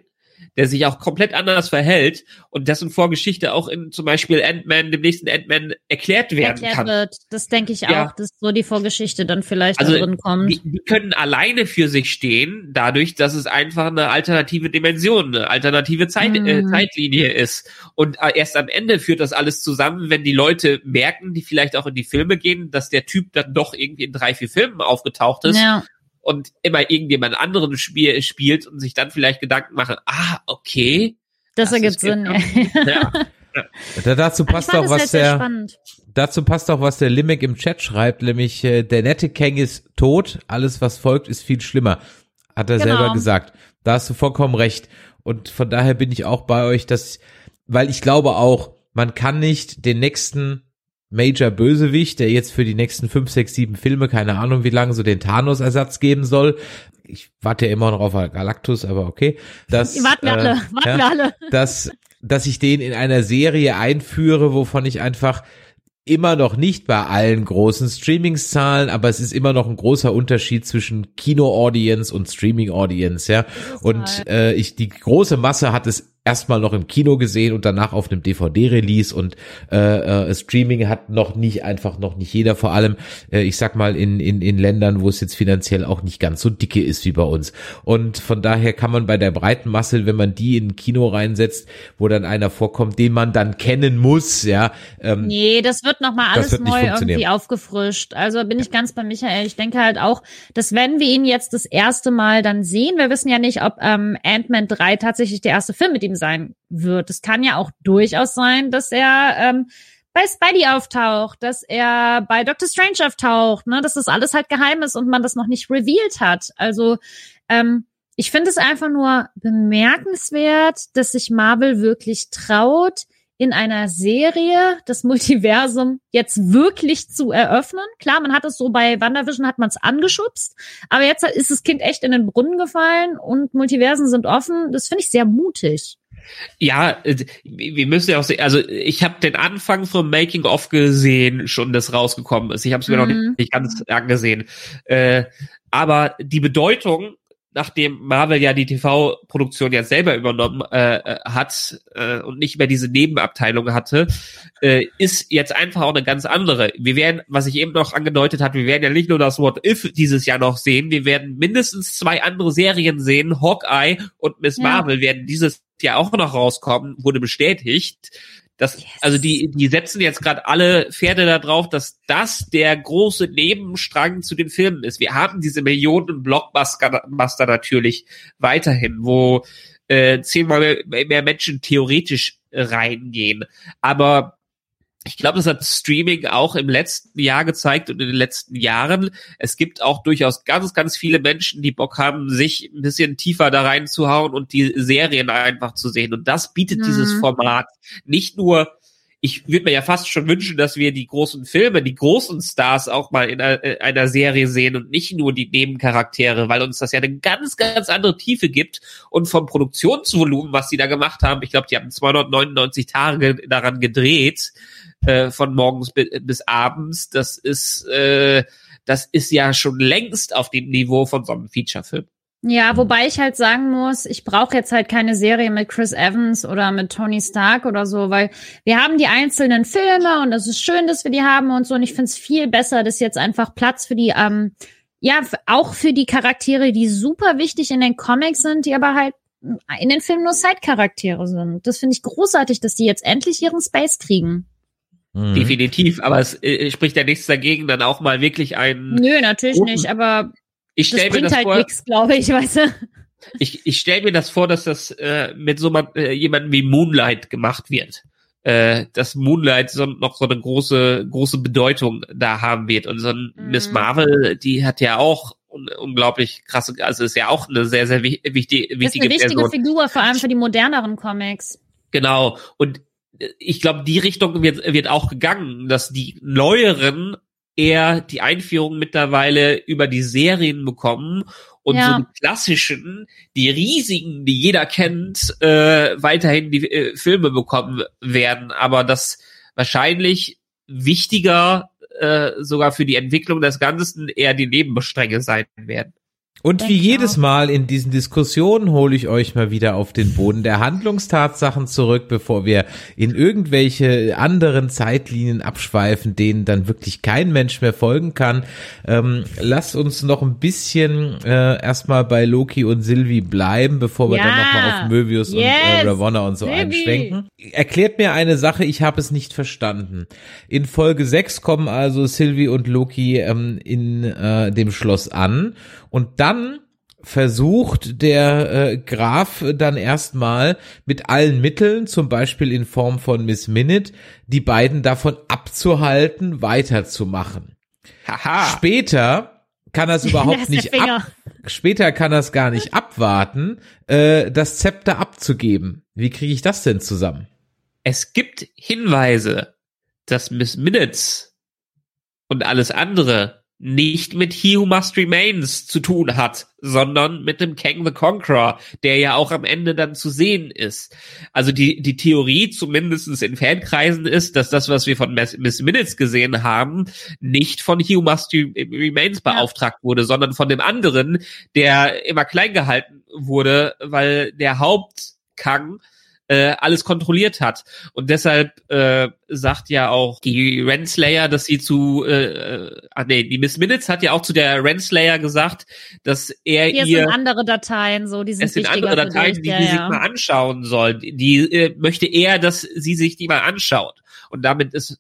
der sich auch komplett anders verhält und dessen Vorgeschichte auch in zum Beispiel Ant-Man, dem nächsten Ant-Man erklärt werden Erklärt kann. wird. Das denke ich Ja. auch, dass so die Vorgeschichte dann vielleicht Also, drin kommt. Die, die können alleine für sich stehen, dadurch, dass es einfach eine alternative Dimension, eine alternative Zeit, äh, Mhm. Zeitlinie ist. Und äh, erst am Ende führt das alles zusammen, wenn die Leute merken, die vielleicht auch in die Filme gehen, dass der Typ dann doch irgendwie in drei, vier Filmen aufgetaucht ist ja. Und immer irgendjemand anderen spiel, spielt und sich dann vielleicht Gedanken machen, ah, okay. Das, Das ergibt Sinn. *laughs* Ja. Da, dazu passt auch was halt der, spannend. dazu passt auch was der Limmick im Chat schreibt, nämlich äh, der nette Kang ist tot, alles was folgt ist viel schlimmer, hat er Genau. selber gesagt. Da hast du vollkommen recht und von daher bin ich auch bei euch, dass, weil ich glaube auch, man kann nicht den nächsten Major Bösewicht, der jetzt für die nächsten fünf, sechs, sieben Filme, keine Ahnung wie lange, so den Thanos-Ersatz geben soll. Ich warte ja immer noch auf Galactus, aber okay. Das, *laughs* Warten wir äh, alle, warten ja, wir alle. dass, dass ich den in einer Serie einführe, wovon ich einfach immer noch nicht bei allen großen Streamingszahlen, aber es ist immer noch ein großer Unterschied zwischen Kino-Audience und Streaming-Audience, ja. Und äh, ich die große Masse hat es erstmal noch im Kino gesehen und danach auf einem DVD-Release und äh, äh, Streaming hat noch nicht einfach noch nicht jeder, vor allem äh, ich sag mal in, in, in Ländern, wo es jetzt finanziell auch nicht ganz so dicke ist wie bei uns. Und von daher kann man bei der breiten Masse, wenn man die in ein Kino reinsetzt, wo dann einer vorkommt, den man dann kennen muss, ja, ähm, Nee, das wird nochmal alles wird neu irgendwie aufgefrischt. Also bin ich ganz bei Michael. Ich denke halt auch, dass wenn wir ihn jetzt das erste Mal dann sehen, wir wissen ja nicht, ob ähm, Ant-Man 3 tatsächlich der erste Film mit ihm sein wird. Es kann ja auch durchaus sein, dass er ähm, bei Spidey auftaucht, dass er bei Doctor Strange auftaucht, ne, dass das alles halt geheim ist und man das noch nicht revealed hat. Also ähm, ich finde es einfach nur bemerkenswert, dass sich Marvel wirklich traut, in einer Serie das Multiversum jetzt wirklich zu eröffnen. Klar, man hat es so bei WandaVision hat man es angeschubst, aber jetzt ist das Kind echt in den Brunnen gefallen und Multiversen sind offen. Das finde ich sehr mutig. Ja, äh, wir müssen ja auch sehen, also ich habe den Anfang vom Making of gesehen, schon das rausgekommen ist. Ich habe es mir mhm. noch nicht, nicht ganz angesehen. Äh, aber die Bedeutung nachdem Marvel ja die TV-Produktion ja selber übernommen äh, äh, hat äh, und nicht mehr diese Nebenabteilung hatte, äh, ist jetzt einfach auch eine ganz andere. Wir werden, was ich eben noch angedeutet hat, wir werden ja nicht nur das What If dieses Jahr noch sehen, wir werden mindestens zwei andere Serien sehen. Hawkeye und Miss ja. Marvel werden dieses Jahr auch noch rauskommen, wurde bestätigt. Das, yes. also die, die setzen jetzt gerade alle Pferde da drauf, dass das der große Nebenstrang zu den Filmen ist. Wir haben diese Millionen Blockbuster natürlich weiterhin, wo äh, zehnmal mehr, mehr Menschen theoretisch reingehen. Aber ich glaube, das hat Streaming auch im letzten Jahr gezeigt und in den letzten Jahren. Es gibt auch durchaus ganz, ganz viele Menschen, die Bock haben, sich ein bisschen tiefer da reinzuhauen und die Serien einfach zu sehen. Und das bietet mhm. dieses Format nicht nur ich würde mir ja fast schon wünschen, dass wir die großen Filme, die großen Stars auch mal in einer, äh, einer, Serie sehen und nicht nur die Nebencharaktere, weil uns das ja eine ganz, ganz andere Tiefe gibt und vom Produktionsvolumen, was sie da gemacht haben, ich glaube, die haben 299 Tage daran gedreht, äh, von morgens bis abends. Das ist, äh, das ist ja schon längst auf dem Niveau von so einem Feature-Film. Ja, wobei ich halt sagen muss, ich brauche jetzt halt keine Serie mit Chris Evans oder mit Tony Stark oder so, weil wir haben die einzelnen Filme und es ist schön, dass wir die haben und so. Und ich finde es viel besser, dass jetzt einfach Platz für die, ähm, ja, auch für die Charaktere, die super wichtig in den Comics sind, die aber halt in den Filmen nur Side-Charaktere sind. Das finde ich großartig, dass die jetzt endlich ihren Space kriegen. Mhm. Definitiv, aber es äh, spricht ja nichts dagegen, dann auch mal wirklich ein. Nö, natürlich nicht, aber ich stell das mir das halt vor, nix, glaube ich, *laughs* weißt du. Ich, ich stelle mir das vor, dass das äh, mit so man, äh, jemandem wie Moonlight gemacht wird. Äh, dass Moonlight so, noch so eine große, große Bedeutung da haben wird. Und so ein mhm. Miss Marvel, die hat ja auch un unglaublich krasse, also ist ja auch eine sehr, sehr wichtige, wichtige ist eine wichtige Person. Figur, vor allem für die moderneren Comics. Genau. Und ich glaube, die Richtung wird, wird auch gegangen, dass die neueren eher die Einführung mittlerweile über die Serien bekommen und ja. so die klassischen, die riesigen, die jeder kennt, äh, weiterhin die äh, Filme bekommen werden. Aber das wahrscheinlich wichtiger äh, sogar für die Entwicklung des Ganzen eher die Nebenstränge sein werden. Und wie jedes Mal in diesen Diskussionen hole ich euch mal wieder auf den Boden der Handlungstatsachen zurück, bevor wir in irgendwelche anderen Zeitlinien abschweifen, denen dann wirklich kein Mensch mehr folgen kann. Ähm, lasst uns noch ein bisschen äh, erstmal bei Loki und Sylvie bleiben, bevor wir ja. dann nochmal auf Möbius yes. und äh, Ravonna und so Sylvie. einschwenken. Erklärt mir eine Sache, ich habe es nicht verstanden. In Folge 6 kommen also Sylvie und Loki ähm, in äh, dem Schloss an und dann versucht der äh, Graf dann erstmal mit allen Mitteln, zum Beispiel in Form von Miss Minute, die beiden davon abzuhalten, weiterzumachen. Haha. Später kann er es *laughs* überhaupt nicht ab, später kann er es gar nicht abwarten, äh, das Zepter abzugeben. Wie kriege ich das denn zusammen? Es gibt Hinweise, dass Miss Minutes und alles andere nicht mit He Who Must Remains zu tun hat, sondern mit dem Kang the Conqueror, der ja auch am Ende dann zu sehen ist. Also die, die Theorie zumindestens in Fankreisen ist, dass das, was wir von Miss Minutes gesehen haben, nicht von He Who Must Remains beauftragt wurde, sondern von dem anderen, der immer klein gehalten wurde, weil der Haupt-Kang äh, alles kontrolliert hat. Und deshalb äh, sagt ja auch die Renslayer, dass sie zu, äh, ah nee, die Miss Minutes hat ja auch zu der Renslayer gesagt, dass er Hier ihr... sind andere Dateien, so, die sind Es sind andere Dateien, die ja, die ja. sich mal anschauen soll. Die äh, möchte er, dass sie sich die mal anschaut. Und damit ist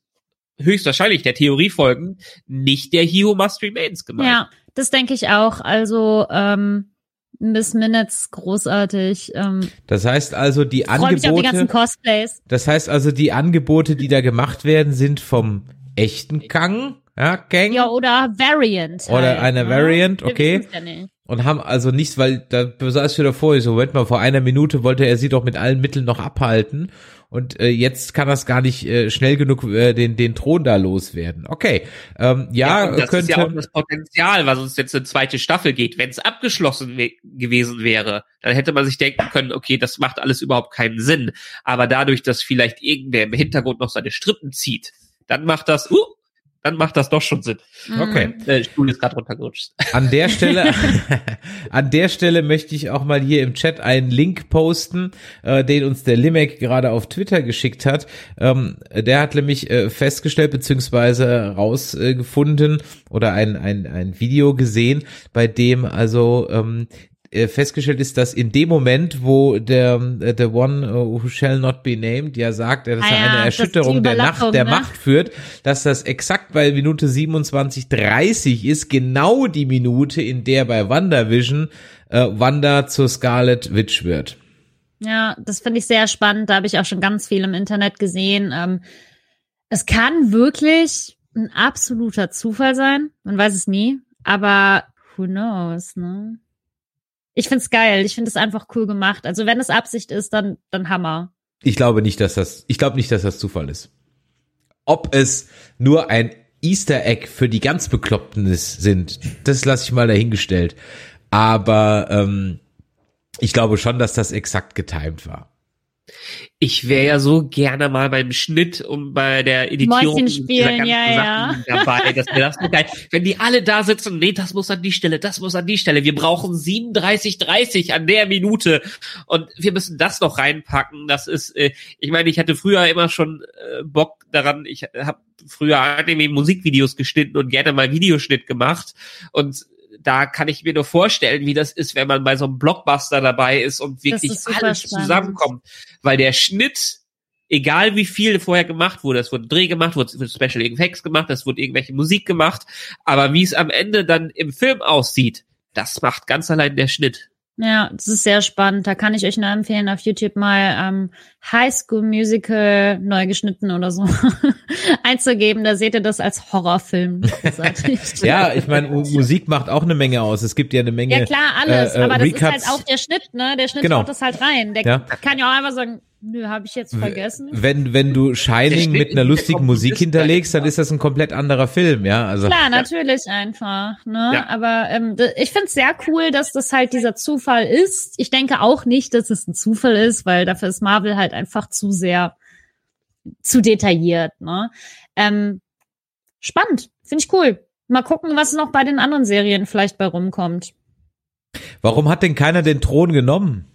höchstwahrscheinlich der Theorie folgend nicht der He Who Must Remains gemeint. Ja, das denke ich auch. Also, ähm, Miss Minutes großartig. Ähm, Das heißt also, die freue mich auf die ganzen Angebote, Cosplays. das heißt also, die Angebote, die da gemacht werden, sind vom echten Kang, ja, Kang, Ja, oder Variant. Oder halt, eine ne? Variant, okay. Ja. Und haben also nichts, weil da saß wieder vor, ich so, Moment mal, vor einer Minute wollte er sie doch mit allen Mitteln noch abhalten und äh, jetzt kann das gar nicht äh, schnell genug äh, den den Thron da loswerden. Okay, ähm, ja, und das könnte ist ja auch das Potenzial, was uns jetzt eine zweite Staffel geht. Wenn es abgeschlossen we gewesen wäre, dann hätte man sich denken können, okay, das macht alles überhaupt keinen Sinn. Aber dadurch, dass vielleicht irgendwer im Hintergrund noch seine Strippen zieht, dann macht das, uh, dann macht das doch schon Sinn. okay. Äh, Stuhl ist gerade runtergerutscht. An der *laughs* Stelle, *laughs* an der Stelle möchte ich auch mal hier im Chat einen Link posten, äh, den uns der Limek gerade auf Twitter geschickt hat. Ähm, der hat nämlich äh, festgestellt beziehungsweise rausgefunden oder ein, ein, ein Video gesehen, bei dem also ähm, äh, festgestellt ist, dass in dem Moment, wo der äh, the one uh, who shall not be named ja sagt, dass Ah er ja, eine ist die Erschütterung der Nacht der ne? Macht führt, dass das exakt bei Minute 27:30 ist, genau die Minute, in der bei WandaVision äh, Wanda zur Scarlet Witch wird. Ja, das finde ich sehr spannend. Da habe ich auch schon ganz viel im Internet gesehen. Ähm, es kann wirklich ein absoluter Zufall sein. Man weiß es nie. Aber who knows, ne? Ich find's geil. Ich finde es einfach cool gemacht. Also wenn es Absicht ist, dann, dann Hammer. Ich glaube nicht, dass das, ich glaube nicht, dass das Zufall ist. Ob es nur ein Easter Egg für die ganz Bekloppten ist, sind, das lasse ich mal dahingestellt. Aber ähm, ich glaube schon, dass das exakt getimed war. Ich wäre ja so gerne mal beim Schnitt und bei der Editierung dieser spielen, ganzen ja, Sachen dabei. Das wäre das so geil. Wenn die alle da sitzen, nee, das muss an die Stelle, das muss an die Stelle. Wir brauchen 37,30 an der Minute und wir müssen das noch reinpacken. Das ist, äh, ich meine, ich hatte früher immer schon äh, Bock daran. Ich habe früher Anime Musikvideos geschnitten und gerne mal Videoschnitt gemacht und da kann ich mir nur vorstellen, wie das ist, wenn man bei so einem Blockbuster dabei ist und wirklich ist alles spannend. zusammenkommt. Weil der Schnitt, egal wie viel vorher gemacht wurde, es wurde Dreh gemacht, wurde wurde Special Effects gemacht, es wurde irgendwelche Musik gemacht, aber wie es am Ende dann im Film aussieht, das macht ganz allein der Schnitt. Ja, das ist sehr spannend. Da kann ich euch nur empfehlen, auf YouTube mal ähm, High School Musical neu geschnitten oder so *laughs* einzugeben. Da seht ihr das als Horrorfilm. *laughs* Ja, ich meine, Mu- Musik macht auch eine Menge aus. Es gibt ja eine Menge. Ja klar, alles, äh, äh, aber das Recuts. ist halt auch der Schnitt, ne? Der Schnitt Genau. baut das halt rein. Der Ja. kann ja auch einfach sagen, nö, habe ich jetzt vergessen. Wenn, wenn du Shining mit einer lustigen Musik hinterlegst, dann ist das ein komplett anderer Film, ja. Also Klar, natürlich einfach, ne? Ja. Aber ähm, ich find's sehr cool, dass das halt dieser Zufall ist. Ich denke auch nicht, dass es ein Zufall ist, weil dafür ist Marvel halt einfach zu sehr zu detailliert, ne? Ähm, spannend, finde ich cool. Mal gucken, was noch bei den anderen Serien vielleicht bei rumkommt. warum hat denn keiner den Thron genommen?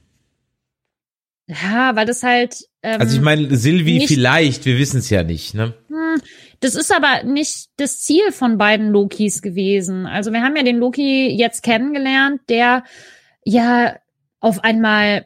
Ja, weil das halt. Ähm, Also ich meine, Sylvie nicht- vielleicht, wir wissen es ja nicht, ne? Hm, Das ist aber nicht das Ziel von beiden Lokis gewesen. Also wir haben ja den Loki jetzt kennengelernt, der ja auf einmal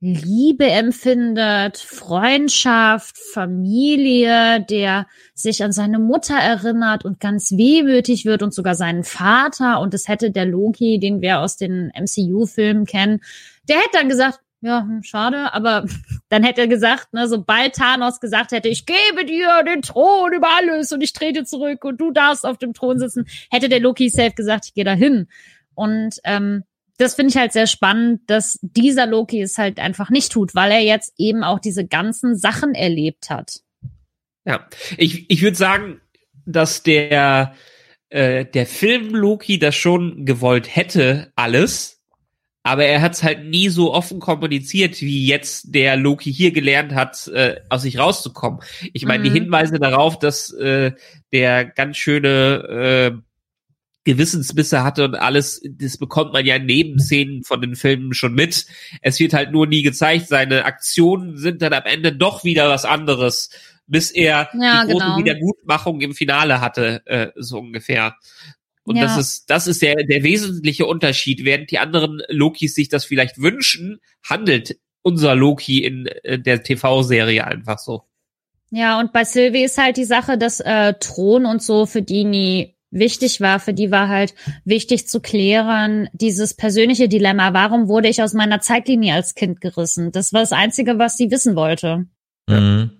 Liebe empfindet, Freundschaft, Familie, der sich an seine Mutter erinnert und ganz wehmütig wird und sogar seinen Vater. Und das hätte der Loki, den wir aus den MCU-Filmen kennen, der hätte dann gesagt, ja, hm, schade, aber *laughs* dann hätte er gesagt, ne, sobald Thanos gesagt hätte, ich gebe dir den Thron über alles und ich trete zurück und du darfst auf dem Thron sitzen, hätte der Loki safe gesagt, ich gehe dahin. Und ähm, das finde ich halt sehr spannend, dass dieser Loki es halt einfach nicht tut, weil er jetzt eben auch diese ganzen Sachen erlebt hat. Ja, ich, ich würde sagen, dass der, äh, der Film Loki das schon gewollt hätte, alles, aber er hat es halt nie so offen kommuniziert, wie jetzt der Loki hier gelernt hat, äh, aus sich rauszukommen. Ich meine, die Mhm. Hinweise darauf, dass äh, der ganz schöne äh, Gewissensbisse hatte und alles, das bekommt man ja in Nebenszenen von den Filmen schon mit. Es wird halt nur nie gezeigt. Seine Aktionen sind dann am Ende doch wieder was anderes, bis er Ja, die große genau. Wiedergutmachung im Finale hatte, äh, so ungefähr. Und Ja. das ist, das ist der, der wesentliche Unterschied. Während die anderen Lokis sich das vielleicht wünschen, handelt unser Loki in der TV-Serie einfach so. Ja, und bei Sylvie ist halt die Sache, dass äh, Thron und so für die nie wichtig war. Für die war halt wichtig zu klären, dieses persönliche Dilemma. Warum wurde ich aus meiner Zeitlinie als Kind gerissen? Das war das Einzige, was sie wissen wollte. Mhm.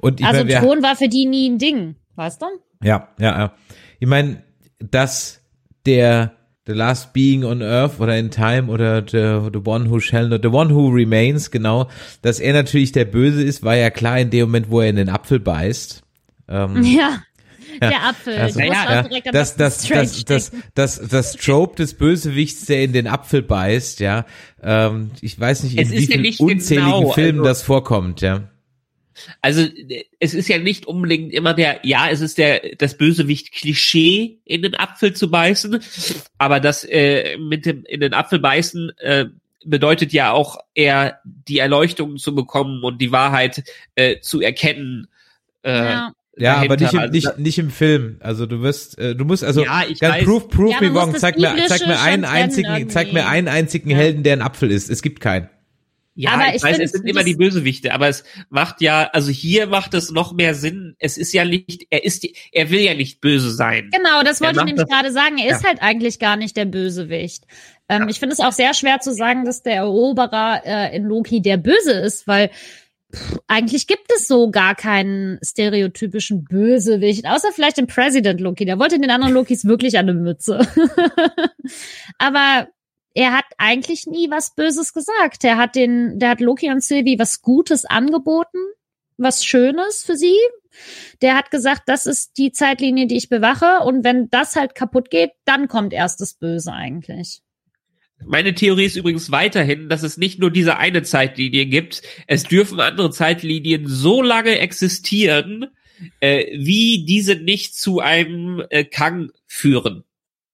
Und ich Also mein, Thron war für die nie ein Ding, weißt du? Ja, ja, ja. Ich meine, dass der The Last Being on Earth oder in Time oder the, the One Who Shall Not, The One Who Remains, genau, dass er natürlich der Böse ist, war ja klar in dem Moment, wo er in den Apfel beißt. Ähm, *laughs* Ja. Der Apfel. also, ja, an das, das, das, das, das, das Trope des Bösewichts, der in den Apfel beißt, ja. Ähm, ich weiß nicht, in Es wie ja vielen unzähligen genau, Filmen also- das vorkommt, ja. Also äh, es ist ja nicht unbedingt immer der, ja, es ist der das Bösewicht-Klischee, in den Apfel zu beißen, aber das äh, mit dem in den Apfel beißen äh, bedeutet ja auch eher die Erleuchtung zu bekommen und die Wahrheit äh, zu erkennen. Äh, Ja. Ja, aber nicht im, Also nicht, nicht im Film. Also du wirst, äh, du musst also Ja, ich ganz weiß. proof, proof Ja, me wrong. Zeig mir, zeig mir einen einzigen, zeig mir irgendwie. einen einzigen Ja. Helden, der ein Apfel ist. Es gibt keinen. Ja, Aber ich, ich weiß, es sind immer die Bösewichte, aber es macht ja, also hier macht es noch mehr Sinn. Es ist ja nicht, er ist, er will ja nicht böse sein. Genau, das wollte ich nämlich gerade sagen. Er ist halt eigentlich gar nicht der Bösewicht. Ähm, Ich finde es auch sehr schwer zu sagen, dass der Eroberer äh, in Loki der Böse ist, weil pff, eigentlich gibt es so gar keinen stereotypischen Bösewicht, außer vielleicht den President Loki. Der wollte den anderen Lokis wirklich an eine Mütze. *laughs* Aber er hat eigentlich nie was Böses gesagt. Er hat den, der hat Loki und Sylvie was Gutes angeboten, was Schönes für sie. Der hat gesagt, das ist die Zeitlinie, die ich bewache. Und wenn das halt kaputt geht, dann kommt erst das Böse eigentlich. Meine Theorie ist übrigens weiterhin, dass es nicht nur diese eine Zeitlinie gibt. Es dürfen andere Zeitlinien so lange existieren, äh, wie diese nicht zu einem äh, Kang führen.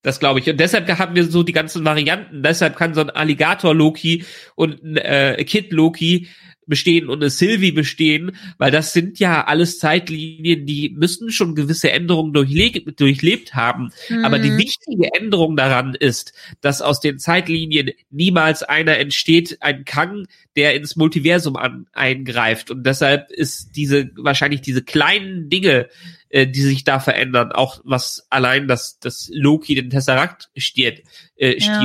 Das glaube ich. Und deshalb haben wir so die ganzen Varianten. Deshalb kann so ein Alligator-Loki und ein äh, Kid-Loki bestehen und eine Sylvie bestehen, weil das sind ja alles Zeitlinien, die müssen schon gewisse Änderungen durchle durchlebt haben. Aber die Mhm. wichtige Änderung daran ist, dass aus den Zeitlinien niemals einer entsteht, ein Kang, der ins Multiversum an, eingreift. Und deshalb ist diese, wahrscheinlich diese kleinen Dinge, äh, die sich da verändern, auch was allein das, das Loki den Tesseract stiehlt, äh, Ja.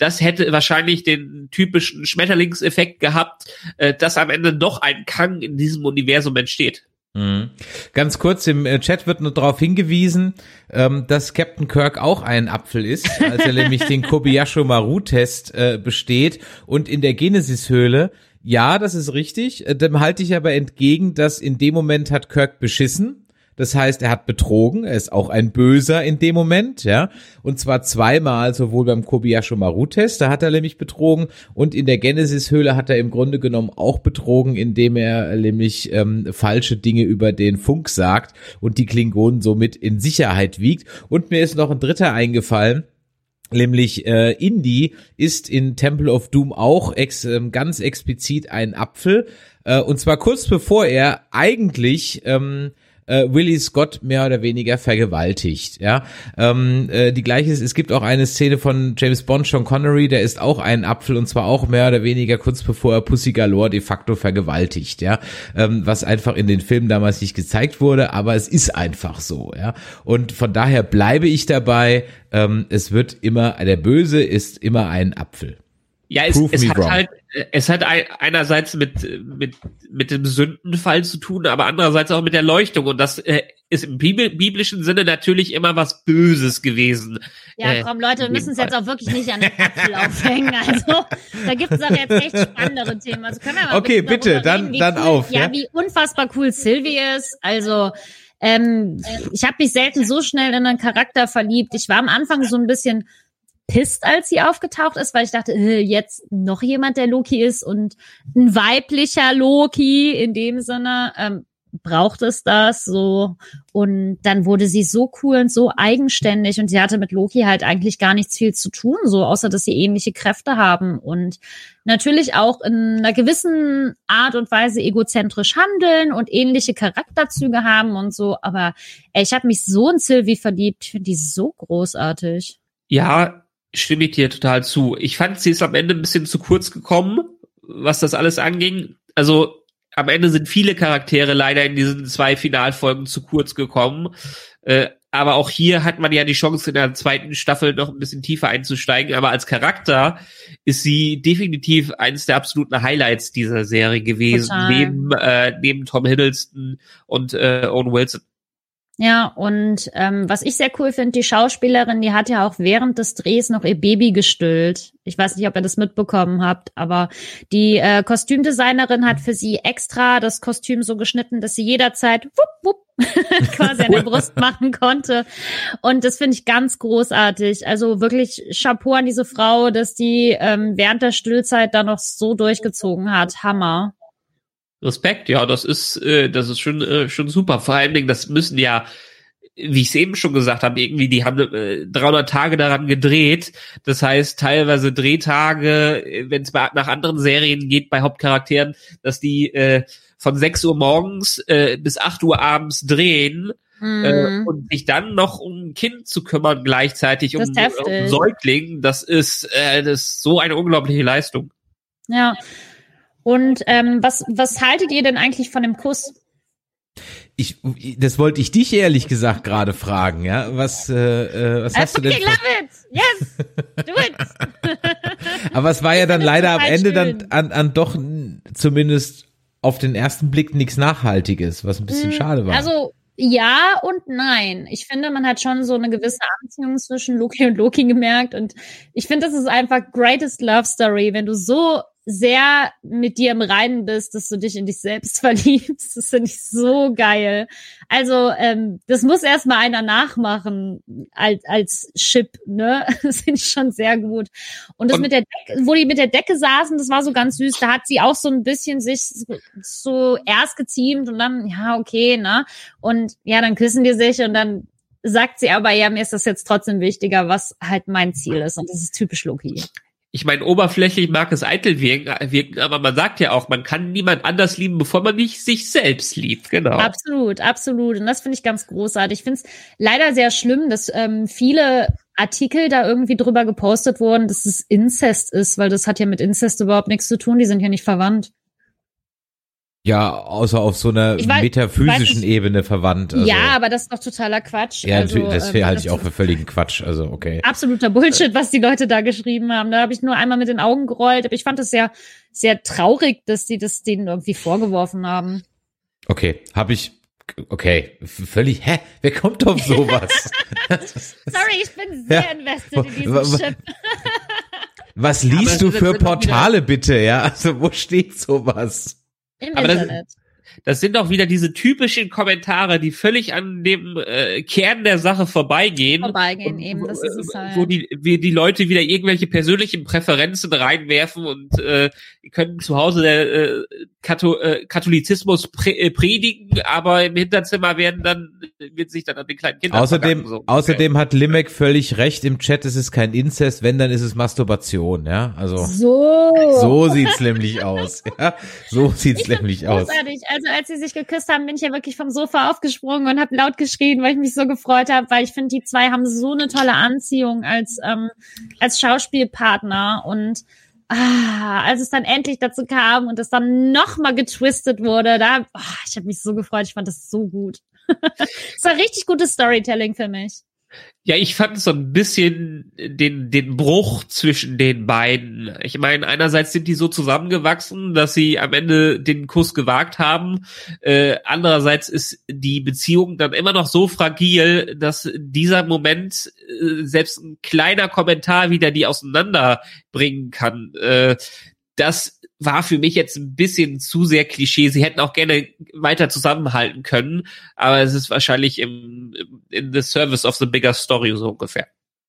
Das hätte wahrscheinlich den typischen Schmetterlingseffekt gehabt, äh, dass am Ende doch ein Kang in diesem Universum entsteht. Mhm. Ganz kurz, im äh, Chat wird nur darauf hingewiesen, ähm, dass Captain Kirk auch ein Apfel ist, als er *laughs* nämlich den Kobayashi Maru-Test äh, besteht und in der Genesis-Höhle. Ja, das ist richtig. Äh, Dem halte ich aber entgegen, dass in dem Moment hat Kirk beschissen. Das heißt, er hat betrogen, er ist auch ein Böser in dem Moment, ja. Und zwar zweimal, sowohl beim Kobayashi Maru-Test, da hat er nämlich betrogen, und in der Genesis-Höhle hat er im Grunde genommen auch betrogen, indem er nämlich ähm, falsche Dinge über den Funk sagt und die Klingonen somit in Sicherheit wiegt. Und mir ist noch ein dritter eingefallen. Nämlich äh, Indy ist in Temple of Doom auch ex, ähm, ganz explizit ein Apfel. Äh, und zwar kurz bevor er eigentlich ähm, äh, Willie Scott mehr oder weniger vergewaltigt. Ja, ähm, äh, die gleiche ist, es gibt auch eine Szene von James Bond, Sean Connery, der ist auch ein Apfel und zwar auch mehr oder weniger kurz bevor er Pussy Galore de facto vergewaltigt. Ja, ähm, was einfach in den Filmen damals nicht gezeigt wurde, aber es ist einfach so. Ja, und von daher bleibe ich dabei. Ähm, es wird immer der Böse ist immer ein Apfel. Ja, es, es hat wrong. halt, äh, es hat ein, einerseits mit, mit, mit dem Sündenfall zu tun, aber andererseits auch mit der Leuchtung. Und das äh, ist im biblischen Sinne natürlich immer was Böses gewesen. Ja, Äh, komm, Leute, wir müssen es jetzt auch wirklich nicht an den Apfel aufhängen. Also, da gibt es auch jetzt echt spannendere Themen. Also können wir mal Okay, bitte dann- reden, dann cool, auf, Ja, ja? wie unfassbar cool Sylvie ist. Also, ähm, ich habe mich selten so schnell in einen Charakter verliebt. Ich war am Anfang so ein bisschen pisst, als sie aufgetaucht ist, weil ich dachte, äh, jetzt noch jemand, der Loki ist und ein weiblicher Loki in dem Sinne. Ähm, braucht es das so und dann wurde sie so cool und so eigenständig und sie hatte mit Loki halt eigentlich gar nichts viel zu tun, so außer dass sie ähnliche Kräfte haben und natürlich auch in einer gewissen Art und Weise egozentrisch handeln und ähnliche Charakterzüge haben und so, aber ey, ich habe mich so in Sylvie verliebt, ich finde die so großartig. Ja, stimme ich dir total zu. Ich fand, sie ist am Ende ein bisschen zu kurz gekommen, was das alles anging. Also am Ende sind viele Charaktere leider in diesen zwei Finalfolgen zu kurz gekommen. Äh, aber auch hier hat man ja die Chance, in der zweiten Staffel noch ein bisschen tiefer einzusteigen. Aber als Charakter ist sie definitiv eines der absoluten Highlights dieser Serie gewesen, Total. neben, äh, neben Tom Hiddleston und äh, Owen Wilson. Ja, und ähm, was ich sehr cool finde, die Schauspielerin, die hat ja auch während des Drehs noch ihr Baby gestillt. Ich weiß nicht, ob ihr das mitbekommen habt, aber die äh, Kostümdesignerin hat für sie extra das Kostüm so geschnitten, dass sie jederzeit wupp, wupp, *laughs* quasi an der Brust machen konnte. Und das finde ich ganz großartig. Also wirklich Chapeau an diese Frau, dass die ähm, während der Stillzeit da noch so durchgezogen hat. Hammer. Respekt, ja, das ist, äh, das ist schon, äh, schon super. Vor allen Dingen, das müssen ja, wie ich es eben schon gesagt habe, irgendwie, die haben äh, 300 Tage daran gedreht. Das heißt, teilweise Drehtage, wenn es nach anderen Serien geht, bei Hauptcharakteren, dass die äh, von 6 Uhr morgens äh, bis 8 Uhr abends drehen. Äh, Mhm. und sich dann noch um ein Kind zu kümmern gleichzeitig, um, heftig. um Säugling, das ist, äh, das ist so eine unglaubliche Leistung. Ja. Und ähm, was, was haltet ihr denn eigentlich von dem Kuss? Ich, das wollte ich dich ehrlich gesagt gerade fragen, ja. Was, äh, äh, was hast du denn? von- love it! Yes! Do it! *laughs* Aber es war ja dann leider am Ende dann schön. an, an doch zumindest auf den ersten Blick nichts Nachhaltiges, was ein bisschen schade war. Also ja und nein. Ich finde, man hat schon so eine gewisse Anziehung zwischen Loki und Loki gemerkt. Und ich finde, das ist einfach greatest love story, wenn du so sehr mit dir im Reinen bist, dass du dich in dich selbst *laughs* verliebst. Das finde ich so geil. Also, ähm, das muss erstmal einer nachmachen als, als Chip, ne? *laughs* Das finde ich schon sehr gut. Und das Und- mit der Decke, wo die mit der Decke saßen, das war so ganz süß. Da hat sie auch so ein bisschen sich so, so erst geziemt und dann, ja, okay, ne? Und ja, dann küssen die sich und dann sagt sie aber, ja, mir ist das jetzt trotzdem wichtiger, was halt mein Ziel ist. Und das ist typisch Loki. Ich meine, oberflächlich mag es eitel wirken, wirken, aber man sagt ja auch, man kann niemand anders lieben, bevor man nicht sich selbst liebt. Genau. Absolut, absolut. Und das finde ich ganz großartig. Ich finde es leider sehr schlimm, dass ähm, viele Artikel da irgendwie drüber gepostet wurden, dass es Inzest ist, weil das hat ja mit Inzest überhaupt nichts zu tun. Die sind ja nicht verwandt. Ja, außer auf so einer weiß- metaphysischen weiß Ebene verwandt. Also, ja, aber das ist doch totaler Quatsch. ja, also, natürlich, das ähm, halt das ich auch für völligen Quatsch. Also okay. absoluter Bullshit, was die Leute da geschrieben haben. Da habe ich nur einmal mit den Augen gerollt. Aber ich fand es sehr, sehr traurig, dass die das denen irgendwie vorgeworfen haben. Okay, habe ich. Okay, völlig. Hä? Wer kommt auf sowas? *laughs* *laughs* Sorry, ich bin sehr Ja. invested in wa- Chip. Was aber liest es du für Portale bitte? Ja, also wo steht sowas? Im Aber das- Internet. Das sind auch wieder diese typischen Kommentare, die völlig an dem äh, Kern der Sache vorbeigehen. Vorbeigehen Und eben, das ist es halt. Wo die, wie die Leute wieder irgendwelche persönlichen Präferenzen reinwerfen und äh, die können zu Hause der äh, Katho äh, Katholizismus prä äh, predigen, aber im Hinterzimmer werden dann wird sich dann an den kleinen Kindern Außerdem, so. außerdem hat Limek völlig recht im Chat, es ist kein Inzest, wenn, dann ist es Masturbation, ja, also. So. So sieht's nämlich aus. Ja, so sieht's nämlich aus. Großartig. Also als sie sich geküsst haben, bin ich ja wirklich vom Sofa aufgesprungen und habe laut geschrien, weil ich mich so gefreut habe, weil ich finde, die zwei haben so eine tolle Anziehung als ähm, als Schauspielpartner und ah, als es dann endlich dazu kam und es dann noch mal getwistet wurde, da ah, ich habe mich so gefreut, ich fand das so gut. *laughs* Es war richtig gutes Storytelling für mich. Ja, ich fand so ein bisschen den, den Bruch zwischen den beiden. Ich meine, einerseits sind die so zusammengewachsen, dass sie am Ende den Kuss gewagt haben. Äh, andererseits ist die Beziehung dann immer noch so fragil, dass dieser Moment äh, selbst ein kleiner Kommentar wieder die auseinanderbringen kann. Äh, das war für mich jetzt ein bisschen zu sehr Klischee. Sie hätten auch gerne weiter zusammenhalten können, aber es ist wahrscheinlich im, in the service of the bigger story so ungefähr.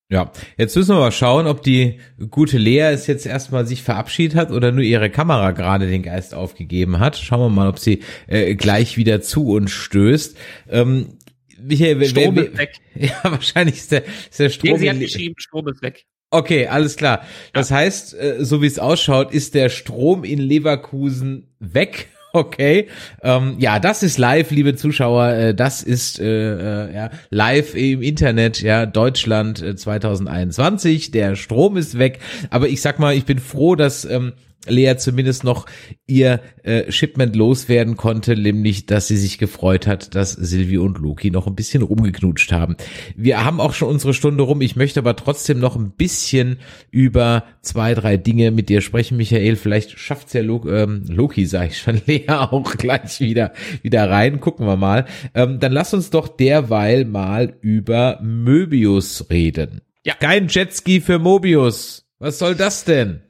Ja, jetzt müssen wir mal schauen, ob die gute Lea es jetzt erstmal sich verabschiedet hat oder nur ihre Kamera gerade den Geist aufgegeben hat. Schauen wir mal, ob sie äh, gleich wieder zu uns stößt. Ähm, Michael, wer- Strom wer- ist weg. *laughs* Ja, wahrscheinlich ist der, ist der Strom. Nee, sie hat geschrieben, Strom ist weg. Okay, alles klar. Das heißt, äh, so wie es ausschaut, ist der Strom in Leverkusen weg. *laughs* Okay, ähm, ja, das ist live, liebe Zuschauer. Äh, das ist äh, äh, ja, live im Internet, ja, Deutschland äh, 2021. Der Strom ist weg, aber ich sag mal, ich bin froh, dass ähm, Lea zumindest noch ihr äh, Shipment loswerden konnte, nämlich, dass sie sich gefreut hat, dass Sylvie und Loki noch ein bisschen rumgeknutscht haben. Wir haben auch schon unsere Stunde rum. Ich möchte aber trotzdem noch ein bisschen über zwei, drei Dinge mit dir sprechen, Michael. Vielleicht schafft's ja Lo ähm, Loki, sage ich schon, *laughs* Lea auch gleich wieder wieder rein. Gucken wir mal. Ähm, dann lass uns doch derweil mal über Möbius reden. Ja. Kein Jetski für Mobius. Was soll das denn?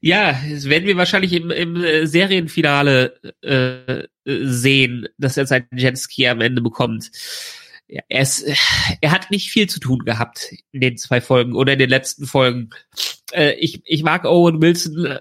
Ja, das werden wir wahrscheinlich im, im äh, Serienfinale äh, sehen, dass er seinen Jetski am Ende bekommt. Ja, er, ist, er hat nicht viel zu tun gehabt in den zwei Folgen oder in den letzten Folgen. Äh, ich, ich mag Owen Wilson.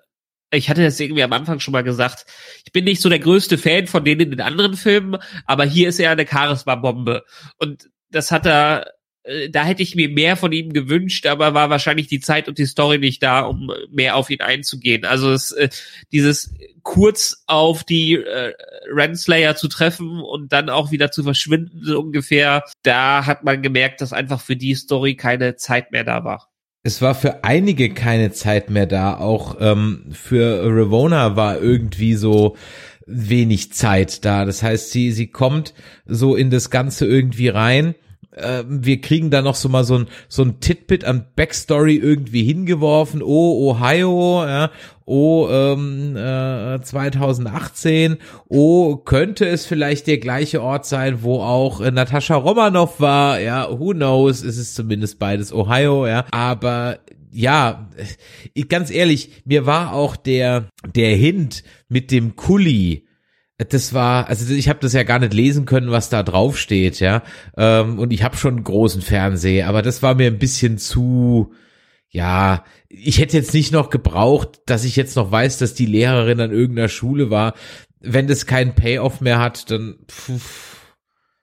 Ich hatte das irgendwie am Anfang schon mal gesagt. Ich bin nicht so der größte Fan von denen in den anderen Filmen, aber hier ist er eine Charisma-Bombe. Und das hat er äh, da hätte ich mir mehr von ihm gewünscht, aber war wahrscheinlich die Zeit und die Story nicht da, um mehr auf ihn einzugehen. Also es, äh, dieses kurz auf die äh, Renslayer zu treffen und dann auch wieder zu verschwinden so ungefähr, da hat man gemerkt, dass einfach für die Story keine Zeit mehr da war. Es war für einige keine Zeit mehr da. Auch ähm, für Ravona war irgendwie so wenig Zeit da. Das heißt, sie sie kommt so in das Ganze irgendwie rein äh, wir kriegen da noch so mal so ein, so ein Titbit an Backstory irgendwie hingeworfen. Oh, Ohio, ja. Oh, ähm, äh, 2018. Oh, könnte es vielleicht der gleiche Ort sein, wo auch äh, Natascha Romanoff war? Ja, who knows? Es ist zumindest beides Ohio, ja. Aber ja, ich, ganz ehrlich, mir war auch der der Hint mit dem Kuli das war, also ich habe das ja gar nicht lesen können, was da drauf steht, ja. Ähm, und ich habe schon einen großen Fernseher, aber das war mir ein bisschen zu, ja, ich hätte jetzt nicht noch gebraucht, dass ich jetzt noch weiß, dass die Lehrerin an irgendeiner Schule war. Wenn das keinen Payoff mehr hat, dann pff,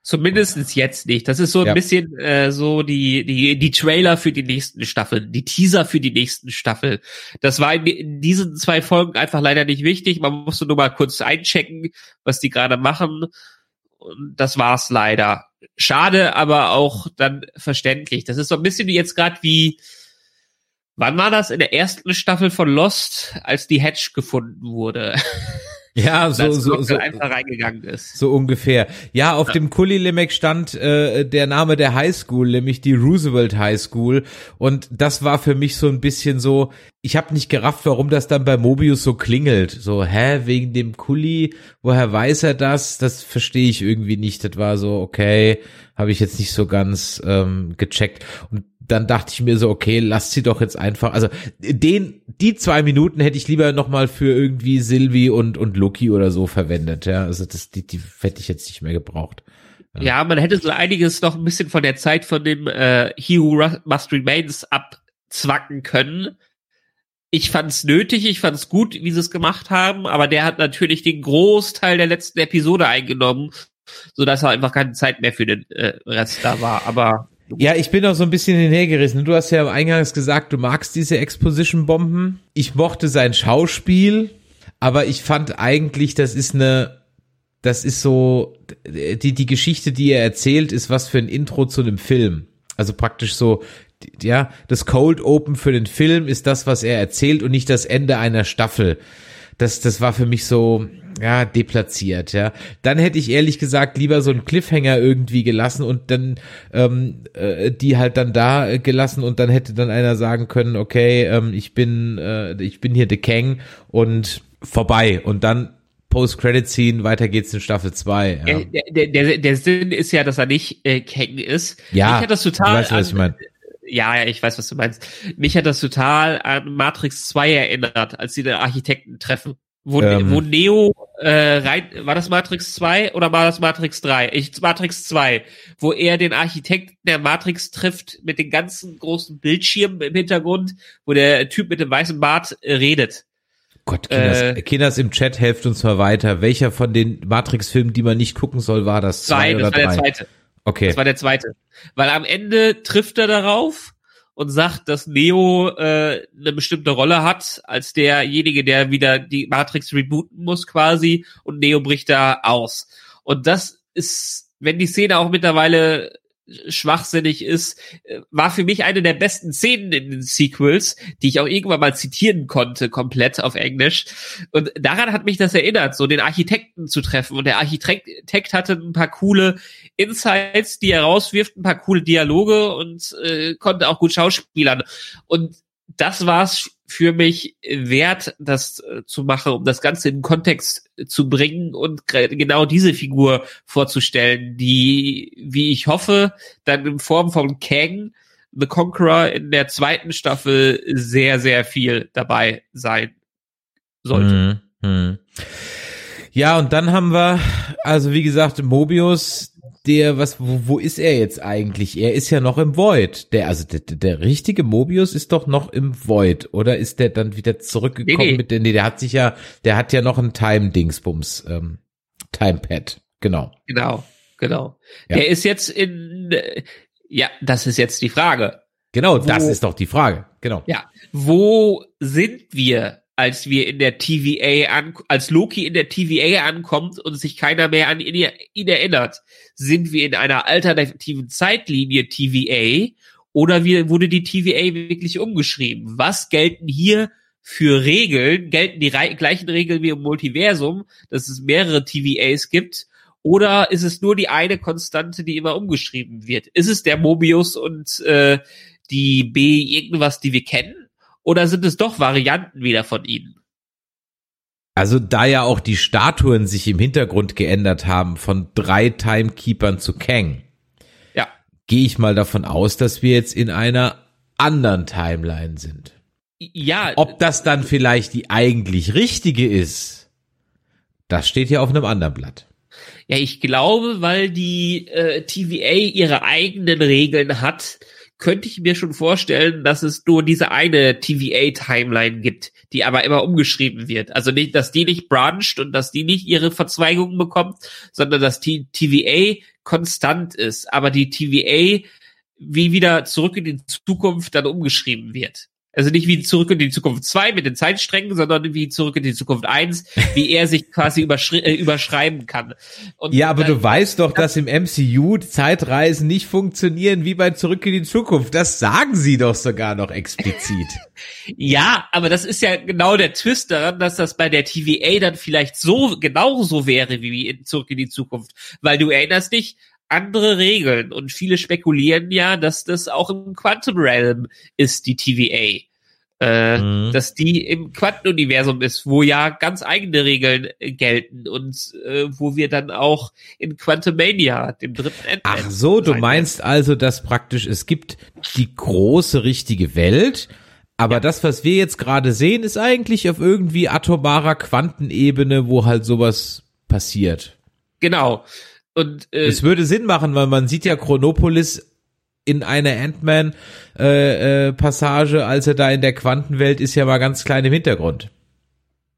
Zumindest jetzt nicht. Das ist so ein ja. bisschen äh, so die, die, die Trailer für die nächsten Staffeln, die Teaser für die nächsten Staffel. Das war in, in diesen zwei Folgen einfach leider nicht wichtig. Man musste nur mal kurz einchecken, was die gerade machen. Und das war's leider. Schade, aber auch dann verständlich. Das ist so ein bisschen jetzt gerade wie, wann war das? In der ersten Staffel von Lost, als die Hedge gefunden wurde. *laughs* Ja, so, so, so, einfach reingegangen ist. So ungefähr. Ja, auf ja. dem Kulli-Limerick stand äh, der Name der Highschool, nämlich die Roosevelt High School. Und das war für mich so ein bisschen so, ich habe nicht gerafft, warum das dann bei Mobius so klingelt. So, hä, wegen dem Kulli, woher weiß er das? Das verstehe ich irgendwie nicht. Das war so, okay, habe ich jetzt nicht so ganz ähm, gecheckt. Und dann dachte ich mir so, okay, lasst sie doch jetzt einfach, also den, die zwei Minuten hätte ich lieber nochmal für irgendwie Sylvie und, und Loki oder so verwendet, ja, also das, die, die hätte ich jetzt nicht mehr gebraucht. Ja. ja, man hätte so einiges noch ein bisschen von der Zeit von dem äh, He Who Must Remains abzwacken können. Ich fand's nötig, ich fand's gut, wie sie es gemacht haben, aber der hat natürlich den Großteil der letzten Episode eingenommen, so dass er einfach keine Zeit mehr für den äh, Rest da war. Aber ja, ich bin auch so ein bisschen hinhergerissen. Du hast ja eingangs gesagt, du magst diese Exposition-Bomben. Ich mochte sein Schauspiel, aber ich fand eigentlich, das ist eine, das ist so, die, die Geschichte, die er erzählt, ist was für ein Intro zu einem Film. Also praktisch so, ja, das Cold Open für den Film ist das, was er erzählt und nicht das Ende einer Staffel. Das, das war für mich so, ja, deplatziert, ja. Dann hätte ich ehrlich gesagt lieber so einen Cliffhanger irgendwie gelassen und dann ähm, äh, die halt dann da gelassen und dann hätte dann einer sagen können, okay, ähm, ich bin äh, ich bin hier The Kang und vorbei und dann Post-Credit-Scene, weiter geht's in Staffel 2. Ja. Der, der, der Sinn ist ja, dass er nicht äh, Kang ist. Ja, hat das total weißt, was ich meine. Ja, ja, ich weiß, was du meinst. Mich hat das total an Matrix 2 erinnert, als sie den Architekten treffen. Wo, ähm, wo Neo äh, rein, war das Matrix 2 oder war das Matrix 3? Ich, Matrix 2, wo er den Architekten der Matrix trifft mit den ganzen großen Bildschirmen im Hintergrund, wo der Typ mit dem weißen Bart äh, redet. Gott, Kinders, äh, Kinders im Chat, helft uns mal weiter. Welcher von den Matrix-Filmen, die man nicht gucken soll, war das? Zwei, zwei oder das war drei? der zweite. Okay. Das war der zweite. Weil am Ende trifft er darauf und sagt, dass Neo äh, eine bestimmte Rolle hat, als derjenige, der wieder die Matrix rebooten muss quasi und Neo bricht da aus. Und das ist, wenn die Szene auch mittlerweile schwachsinnig ist, äh, war für mich eine der besten Szenen in den Sequels, die ich auch irgendwann mal zitieren konnte, komplett auf Englisch. Und daran hat mich das erinnert, so den Architekten zu treffen. Und der Architekt hatte ein paar coole Insights, die er rauswirft, ein paar coole Dialoge und äh, konnte auch gut schauspielern. Und das war's für mich wert, das äh, zu machen, um das Ganze in Kontext zu bringen und genau diese Figur vorzustellen, die, wie ich hoffe, dann in Form von Kang, The Conqueror in der zweiten Staffel sehr, sehr viel dabei sein sollte. Hm. Ja, und dann haben wir, also wie gesagt, Mobius, der, was, wo, wo ist er jetzt eigentlich? Er ist ja noch im Void. Der, also der, der richtige Mobius ist doch noch im Void, oder ist der dann wieder zurückgekommen Nee, nee. mit der, nee, der hat sich ja, der hat ja noch ein Time-Dingsbums, ähm, Time-Pad, genau. Genau, genau. Ja. Der ist jetzt in, äh, ja, das ist jetzt die Frage. Genau, das Wo- ist doch die Frage, genau. Ja, wo sind wir, als wir in der TVA an, als Loki in der TVA ankommt und sich keiner mehr an ihn, ihn erinnert? Sind wir in einer alternativen Zeitlinie TVA oder wie, wurde die TVA wirklich umgeschrieben? Was gelten hier für Regeln? Gelten die rei- gleichen Regeln wie im Multiversum, dass es mehrere TVAs gibt? Oder ist es nur die eine Konstante, die immer umgeschrieben wird? Ist es der Mobius und äh, die B irgendwas, die wir kennen? Oder sind es doch Varianten wieder von ihnen? Also da ja auch die Statuen sich im Hintergrund geändert haben von drei Timekeepern zu Kang, Ja. gehe ich mal davon aus, dass wir jetzt in einer anderen Timeline sind. Ja, Ob das dann vielleicht die eigentlich richtige ist, das steht ja auf einem anderen Blatt. ja, ich glaube, weil die äh, TVA ihre eigenen Regeln hat, könnte ich mir schon vorstellen, dass es nur diese eine TVA-Timeline gibt, die aber immer umgeschrieben wird. Also nicht, dass die nicht branched und dass die nicht ihre Verzweigungen bekommt, sondern dass die TVA konstant ist, aber die TVA wie wieder zurück in die Zukunft dann umgeschrieben wird. Also nicht wie zurück in die Zukunft 2 mit den Zeitsträngen, sondern wie zurück in die Zukunft 1, wie er sich quasi äh, überschreiben kann. Und Ja, aber da- du weißt doch, dass im MCU Zeitreisen nicht funktionieren wie bei Zurück in die Zukunft. Das sagen sie doch sogar noch explizit. *laughs* Ja, aber das ist ja genau der Twist daran, dass das bei der TVA dann vielleicht so genauso wäre wie in Zurück in die Zukunft. Weil du erinnerst dich, andere Regeln und viele spekulieren ja, dass das auch im Quantum Realm ist, die TVA. Äh, Mhm. Dass die im Quantenuniversum ist, wo ja ganz eigene Regeln äh, gelten und äh, wo wir dann auch in Quantumania, dem dritten Ant-Man, Ach so, du meinst also, dass praktisch es gibt die große richtige Welt, aber das, was wir jetzt gerade sehen, ist eigentlich auf irgendwie atomarer Quantenebene, wo halt sowas passiert. Genau. Und äh, Es würde Sinn machen, weil man sieht ja Chronopolis in einer Ant-Man-Passage, als er da in der Quantenwelt ist, ja mal ganz klein im Hintergrund.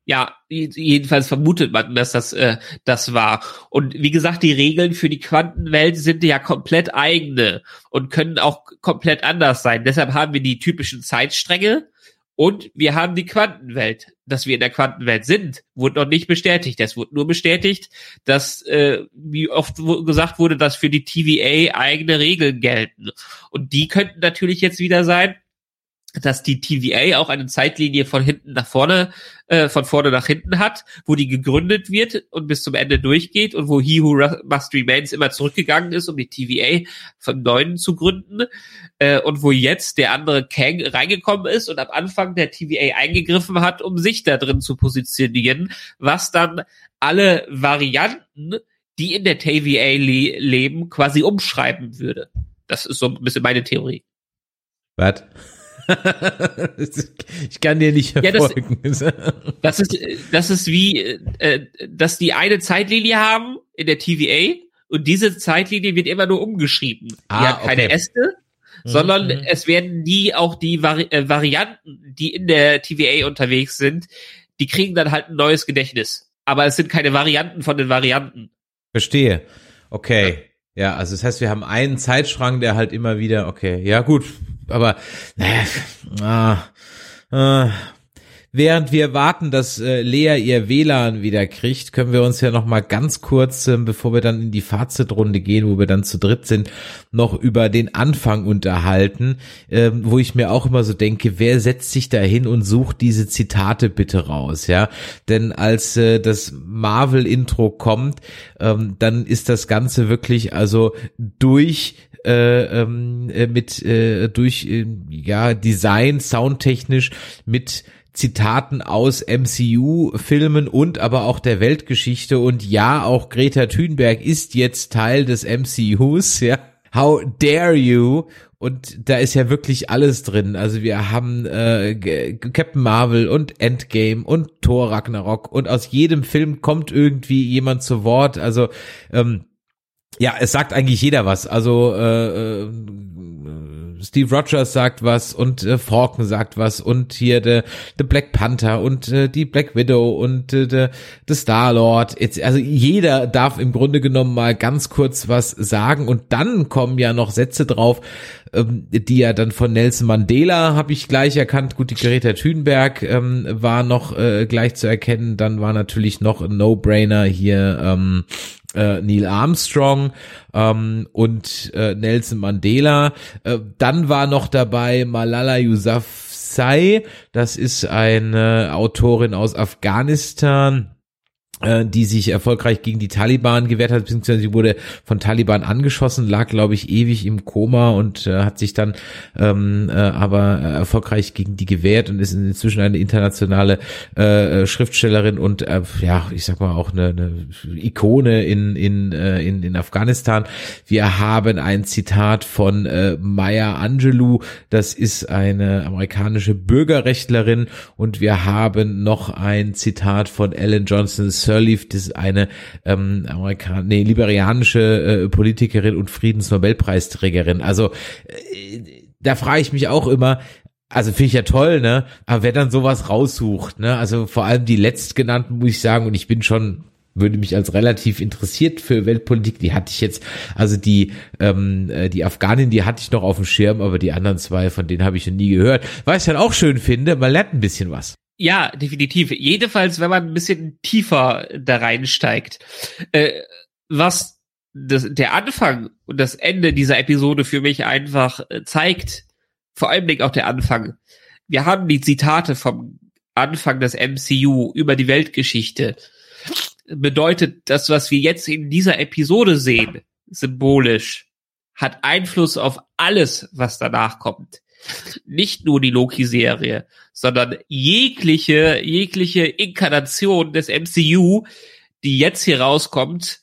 Ja, jedenfalls vermutet man, dass das äh, das war. Und wie gesagt, die Regeln für die Quantenwelt sind ja komplett eigene und können auch komplett anders sein. Deshalb haben wir die typischen Zeitstränge und wir haben die Quantenwelt. Dass wir in der Quantenwelt sind, wurde noch nicht bestätigt. Es wurde nur bestätigt, dass, äh, wie oft gesagt wurde, dass für die TVA eigene Regeln gelten. Und die könnten natürlich jetzt wieder sein, dass die TVA auch eine Zeitlinie von hinten nach vorne, äh, von vorne nach hinten hat, wo die gegründet wird und bis zum Ende durchgeht und wo He Who Must Remains immer zurückgegangen ist, um die TVA von Neuem zu gründen äh, und wo jetzt der andere Kang reingekommen ist und am Anfang der TVA eingegriffen hat, um sich da drin zu positionieren, was dann alle Varianten, die in der TVA le leben, quasi umschreiben würde. Das ist so ein bisschen meine Theorie. Was? *laughs* ich kann dir nicht Ja, das- folgen. *laughs* Das ist, das ist wie, äh, dass die eine Zeitlinie haben in der TVA und diese Zeitlinie wird immer nur umgeschrieben. Die Ah, hat keine okay. Äste, sondern Mhm. es werden die auch die Vari äh, Varianten, die in der TVA unterwegs sind, die kriegen dann halt ein neues Gedächtnis. Aber es sind keine Varianten von den Varianten. Verstehe. Okay. Ja, also das heißt, wir haben einen Zeitschrank, der halt immer wieder, okay, ja gut, aber naja, ah, ah, Während wir warten, dass äh, Lea ihr WLAN wieder kriegt, können wir uns ja noch mal ganz kurz, ähm, bevor wir dann in die Fazitrunde gehen, wo wir dann zu dritt sind, noch über den Anfang unterhalten, ähm, wo ich mir auch immer so denke, wer setzt sich da hin und sucht diese Zitate bitte raus, ja? Denn als äh, das Marvel-Intro kommt, ähm, dann ist das Ganze wirklich also durch äh, ähm, äh, mit äh, durch äh, ja Design soundtechnisch mit Zitaten aus MCU-Filmen und aber auch der Weltgeschichte. Und ja, auch Greta Thunberg ist jetzt Teil des MCUs, ja. How dare you? Und da ist ja wirklich alles drin. Also wir haben äh, Captain Marvel und Endgame und Thor Ragnarok und aus jedem Film kommt irgendwie jemand zu Wort. Also ähm, ja, es sagt eigentlich jeder was. Also äh, äh, Steve Rogers sagt was und äh, Falcon sagt was und hier der the Black Panther und äh, die Black Widow und äh, der the Star Lord. also jeder darf im Grunde genommen mal ganz kurz was sagen und dann kommen ja noch Sätze drauf, ähm, die ja dann von Nelson Mandela habe ich gleich erkannt. Gut, die Greta Thunberg ähm, war noch äh, gleich zu erkennen. Dann war natürlich noch ein No-Brainer hier. Ähm, äh, Neil Armstrong ähm, und äh, Nelson Mandela. Äh, dann war noch dabei Malala Yousafzai, das ist eine Autorin aus Afghanistan die sich erfolgreich gegen die Taliban gewehrt hat, beziehungsweise sie wurde von Taliban angeschossen, lag, glaube ich, ewig im Koma und äh, hat sich dann ähm, äh, aber erfolgreich gegen die gewehrt und ist inzwischen eine internationale äh, Schriftstellerin und äh, ja, ich sag mal auch eine, eine Ikone in, in, äh, in, in Afghanistan. Wir haben ein Zitat von äh, Maya Angelou, das ist eine amerikanische Bürgerrechtlerin und wir haben noch ein Zitat von Ellen Johnson Sirleaf, das ist eine ähm, Amerikan nee, liberianische äh, Politikerin und Friedensnobelpreisträgerin. Also äh, da frage ich mich auch immer, also finde ich ja toll, ne? Aber wer dann sowas raussucht, ne? Also vor allem die letztgenannten muss ich sagen, und ich bin schon würde mich als relativ interessiert für Weltpolitik. Die hatte ich jetzt, also die ähm, äh, die Afghanin, die hatte ich noch auf dem Schirm, aber die anderen zwei, von denen habe ich noch nie gehört. Was ich dann auch schön finde, man lernt ein bisschen was. Ja, definitiv. Jedenfalls, wenn man ein bisschen tiefer da reinsteigt. Äh, was das, der Anfang und das Ende dieser Episode für mich einfach äh, zeigt, vor allem auch der Anfang. Wir haben die Zitate vom Anfang des MCU über die Weltgeschichte. Bedeutet, das, was wir jetzt in dieser Episode sehen, symbolisch, hat Einfluss auf alles, was danach kommt nicht nur die Loki-Serie, sondern jegliche, jegliche Inkarnation des MCU, die jetzt hier rauskommt,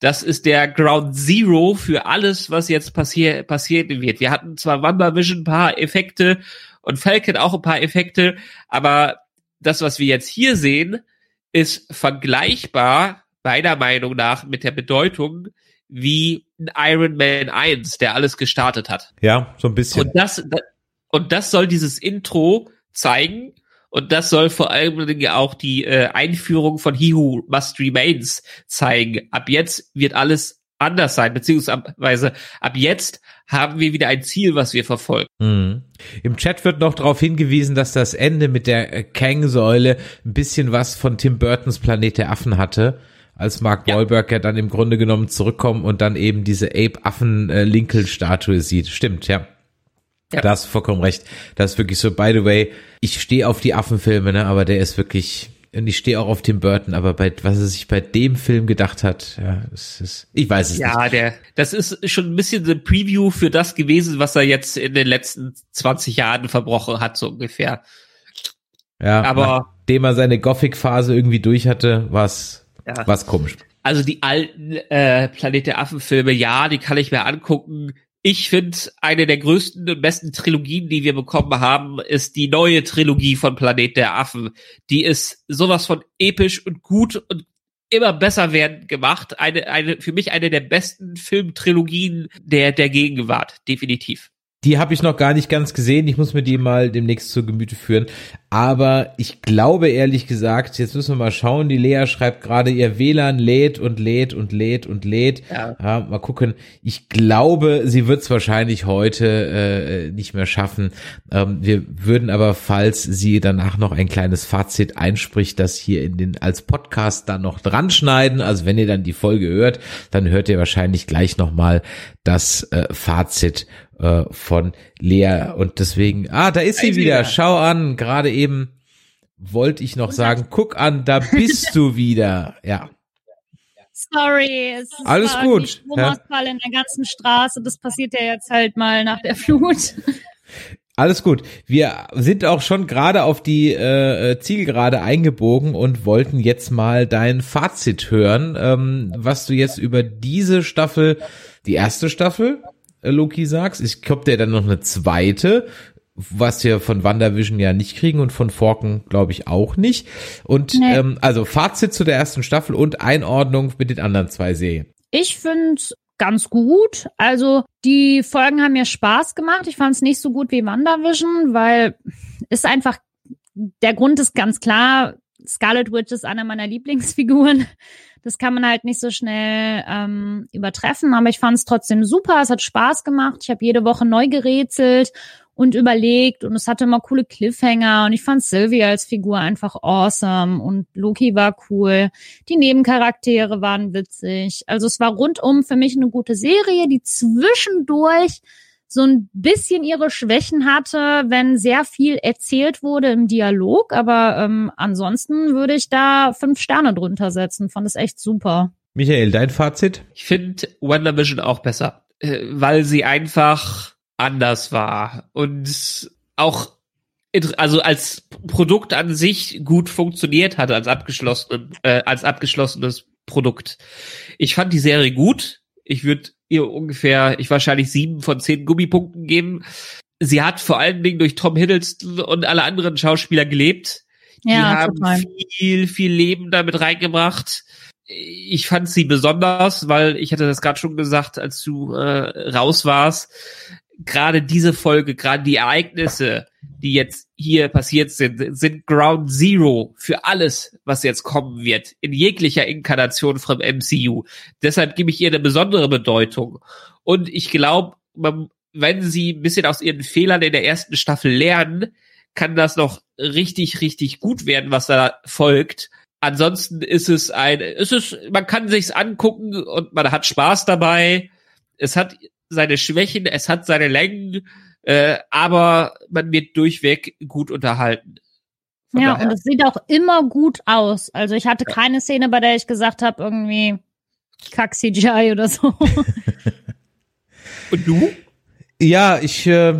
das ist der Ground Zero für alles, was jetzt passier passieren wird. Wir hatten zwar WandaVision ein paar Effekte und Falcon auch ein paar Effekte, aber das, was wir jetzt hier sehen, ist vergleichbar, meiner Meinung nach, mit der Bedeutung wie ein Iron Man 1, der alles gestartet hat. Ja, so ein bisschen. Und das, und das soll dieses Intro zeigen. Und das soll vor allem auch die äh, Einführung von He Who Must Remains zeigen. Ab jetzt wird alles anders sein, beziehungsweise ab jetzt haben wir wieder ein Ziel, was wir verfolgen. Mhm. Im Chat wird noch darauf hingewiesen, dass das Ende mit der äh, Kang-Säule ein bisschen was von Tim Burtons Planet der Affen hatte als Mark ja. Wahlberg ja dann im Grunde genommen zurückkommt und dann eben diese Ape-Affen-Lincoln-Statue sieht. Stimmt, ja. Ja. Da hast du vollkommen recht. Das ist wirklich so, by the way, ich stehe auf die Affenfilme, ne, aber der ist wirklich, und ich stehe auch auf Tim Burton, aber bei, was er sich bei dem Film gedacht hat, ja, es ist, ich weiß es ja, nicht. Ja, der, das ist schon ein bisschen ein Preview für das gewesen, was er jetzt in den letzten 20 Jahren verbrochen hat, so ungefähr. Ja, aber nachdem er seine Gothic-Phase irgendwie durch hatte, was, ja. was komisch. Also die alten äh, Planet der Affen-Filme, ja, die kann ich mir angucken ich finde, eine der größten und besten Trilogien, die wir bekommen haben, ist die neue Trilogie von Planet der Affen. Die ist sowas von episch und gut und immer besser werden gemacht. Eine, eine, für mich eine der besten Filmtrilogien der, der Gegenwart. Definitiv Die habe ich noch gar nicht ganz gesehen. Ich muss mir die mal demnächst zu Gemüte führen. Aber ich glaube ehrlich gesagt, jetzt müssen wir mal schauen. Die Lea schreibt gerade, ihr WLAN lädt und lädt und lädt und lädt. Ja. Ja, mal gucken. Ich glaube, sie wird es wahrscheinlich heute äh, nicht mehr schaffen. Ähm, wir würden aber, falls sie danach noch ein kleines Fazit einspricht, das hier in den als Podcast dann noch dran schneiden. Also wenn ihr dann die Folge hört, dann hört ihr wahrscheinlich gleich noch mal das äh, Fazit äh, von Lea. Und deswegen, ah, da ist sie wieder. wieder. Schau an, gerade eben wollte ich noch sagen, guck an, da bist du *laughs* wieder. Ja. Sorry, es ist Alles war gut, Stromausfall in der ganzen Straße. Das passiert ja jetzt halt mal nach der Flut. *laughs* Alles gut. Wir sind auch schon gerade auf die äh, Zielgerade eingebogen und wollten jetzt mal dein Fazit hören, ähm, was du jetzt über diese Staffel, die erste Staffel, Loki sagst. Ich glaube, der dann noch eine zweite, was wir von WandaVision ja nicht kriegen und von Forken glaube ich auch nicht. Und Nee. ähm, also Fazit zu der ersten Staffel und Einordnung mit den anderen zwei Serien. Ich finde ganz gut. Also die Folgen haben mir Spaß gemacht. Ich fand es nicht so gut wie WandaVision, weil ist einfach, der Grund ist ganz klar, Scarlet Witch ist einer meiner Lieblingsfiguren. Das kann man halt nicht so schnell ähm, übertreffen, aber ich fand es trotzdem super. Es hat Spaß gemacht. Ich habe jede Woche neu gerätselt und überlegt und es hatte immer coole Cliffhanger und ich fand Sylvia als Figur einfach awesome und Loki war cool. Die Nebencharaktere waren witzig. Also es war rundum für mich eine gute Serie, die zwischendurch so ein bisschen ihre Schwächen hatte, wenn sehr viel erzählt wurde im Dialog. Aber ähm, ansonsten würde ich da fünf Sterne drunter setzen. Fand es echt super. Michael, dein Fazit? Ich finde WandaVision auch besser, äh, weil sie einfach anders war und auch also als Produkt an sich gut funktioniert hat als abgeschlossen äh, als abgeschlossenes Produkt. Ich fand die Serie gut. Ich würde ihr ungefähr, ich wahrscheinlich sieben von zehn Gummipunkten geben. Sie hat vor allen Dingen durch Tom Hiddleston und alle anderen Schauspieler gelebt. Die Ja, haben total. viel, viel Leben damit reingebracht. Ich fand sie besonders, weil ich hatte das gerade schon gesagt, als du äh, raus warst. Gerade diese Folge, gerade die Ereignisse, die jetzt hier passiert sind, sind Ground Zero für alles, was jetzt kommen wird, in jeglicher Inkarnation vom MCU. Deshalb gebe ich ihr eine besondere Bedeutung. Und ich glaube, wenn sie ein bisschen aus ihren Fehlern in der ersten Staffel lernen, kann das noch richtig, richtig gut werden, was da folgt. Ansonsten ist es ein, es ist, man kann sich's angucken und man hat Spaß dabei. Es hat seine Schwächen, es hat seine Längen, äh, aber man wird durchweg gut unterhalten. Von Ja, daher- und es sieht auch immer gut aus. Also ich hatte keine Szene, bei der ich gesagt habe, irgendwie Kack CGI oder so. *laughs* Und du? Ja, ich, äh,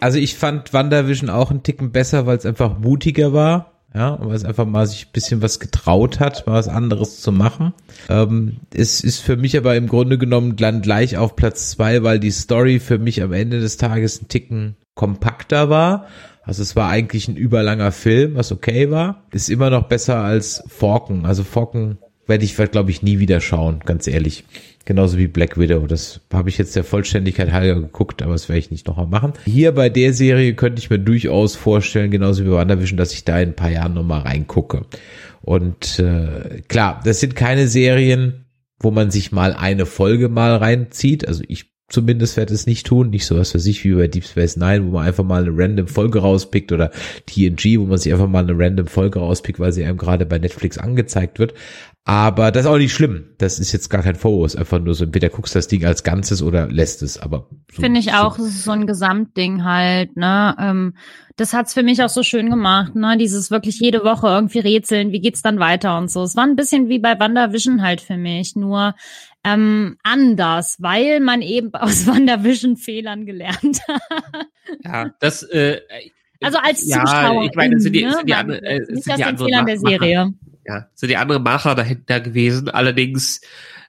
also ich fand WandaVision auch einen Ticken besser, weil es einfach mutiger war. Ja, weil es einfach mal sich ein bisschen was getraut hat, mal was anderes zu machen. Ähm, es ist für mich aber im Grunde genommen dann gleich auf Platz zwei, weil die Story für mich am Ende des Tages ein Ticken kompakter war. Also es war eigentlich ein überlanger Film, was okay war. Ist immer noch besser als Forken. Also Forken werde ich, glaube ich, nie wieder schauen, ganz ehrlich. Genauso wie Black Widow. Das habe ich jetzt der Vollständigkeit halber geguckt, aber das werde ich nicht nochmal machen. Hier bei der Serie könnte ich mir durchaus vorstellen, genauso wie bei WandaVision, dass ich da in ein paar Jahren nochmal reingucke. Und äh, klar, das sind keine Serien, wo man sich mal eine Folge mal reinzieht. Also ich zumindest werde es nicht tun. Nicht sowas für sich wie bei Deep Space Nine, wo man einfach mal eine random Folge rauspickt oder TNG, wo man sich einfach mal eine random Folge rauspickt, weil sie einem gerade bei Netflix angezeigt wird. Aber das ist auch nicht schlimm. Das ist jetzt gar kein Vorwurf. Ist einfach nur so, entweder guckst das Ding als Ganzes oder lässt es. Aber so, Finde ich so. auch, es ist so ein Gesamtding halt, ne? Ähm, das hat's für mich auch so schön gemacht, ne? Dieses wirklich jede Woche irgendwie rätseln, wie geht's dann weiter und so. Es war ein bisschen wie bei WandaVision halt für mich, nur ähm, anders, weil man eben *laughs* aus WandaVision Fehlern gelernt hat. Ja, das, äh, Also als ja, Zuschauer. ich meine, das sind die, ne? sind die, Man- andere, äh, sind die anderen Fehlern der Macher. Serie. ja, sind die andere Macher dahinter gewesen. Allerdings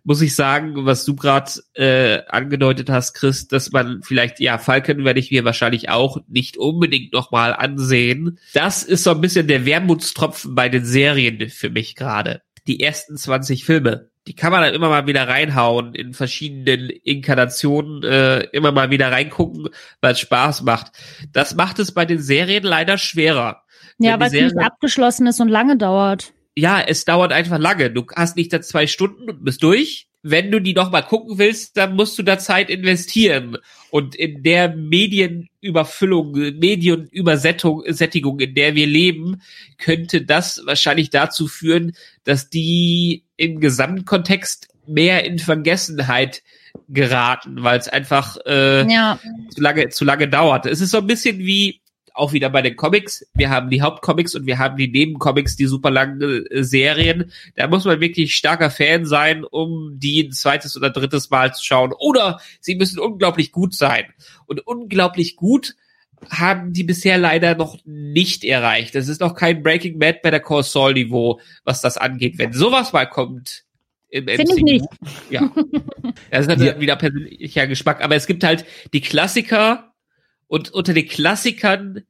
muss ich sagen, was du gerade äh, angedeutet hast, Chris, dass man vielleicht, ja, Falcon werde ich mir wahrscheinlich auch nicht unbedingt nochmal ansehen. Das ist so ein bisschen der Wermutstropfen bei den Serien für mich gerade. Die ersten 20 Filme, die kann man dann immer mal wieder reinhauen in verschiedenen Inkarnationen, äh, immer mal wieder reingucken, weil es Spaß macht. Das macht es bei den Serien leider schwerer. Ja, weil es nicht abgeschlossen ist und lange dauert. Ja, es dauert einfach lange. Du hast nicht da zwei Stunden und bist durch. Wenn du die noch mal gucken willst, dann musst du da Zeit investieren. Und in der Medienüberfüllung, Medienübersättigung, Sättigung, in der wir leben, könnte das wahrscheinlich dazu führen, dass die im Gesamtkontext mehr in Vergessenheit geraten, weil es einfach äh, ja. zu lange zu lange dauert. Es ist so ein bisschen wie auch wieder bei den Comics. Wir haben die Hauptcomics und wir haben die Nebencomics, die super langen äh, Serien. Da muss man wirklich starker Fan sein, um die ein zweites oder drittes Mal zu schauen. Oder sie müssen unglaublich gut sein. Und unglaublich gut haben die bisher leider noch nicht erreicht. Das ist noch kein Breaking Bad bei der Core Saul Niveau, was das angeht. Wenn sowas mal kommt, im Finde ich nicht. Ja. *laughs* Das ist natürlich ja. wieder persönlicher Geschmack. Aber es gibt halt die Klassiker und unter den Klassikern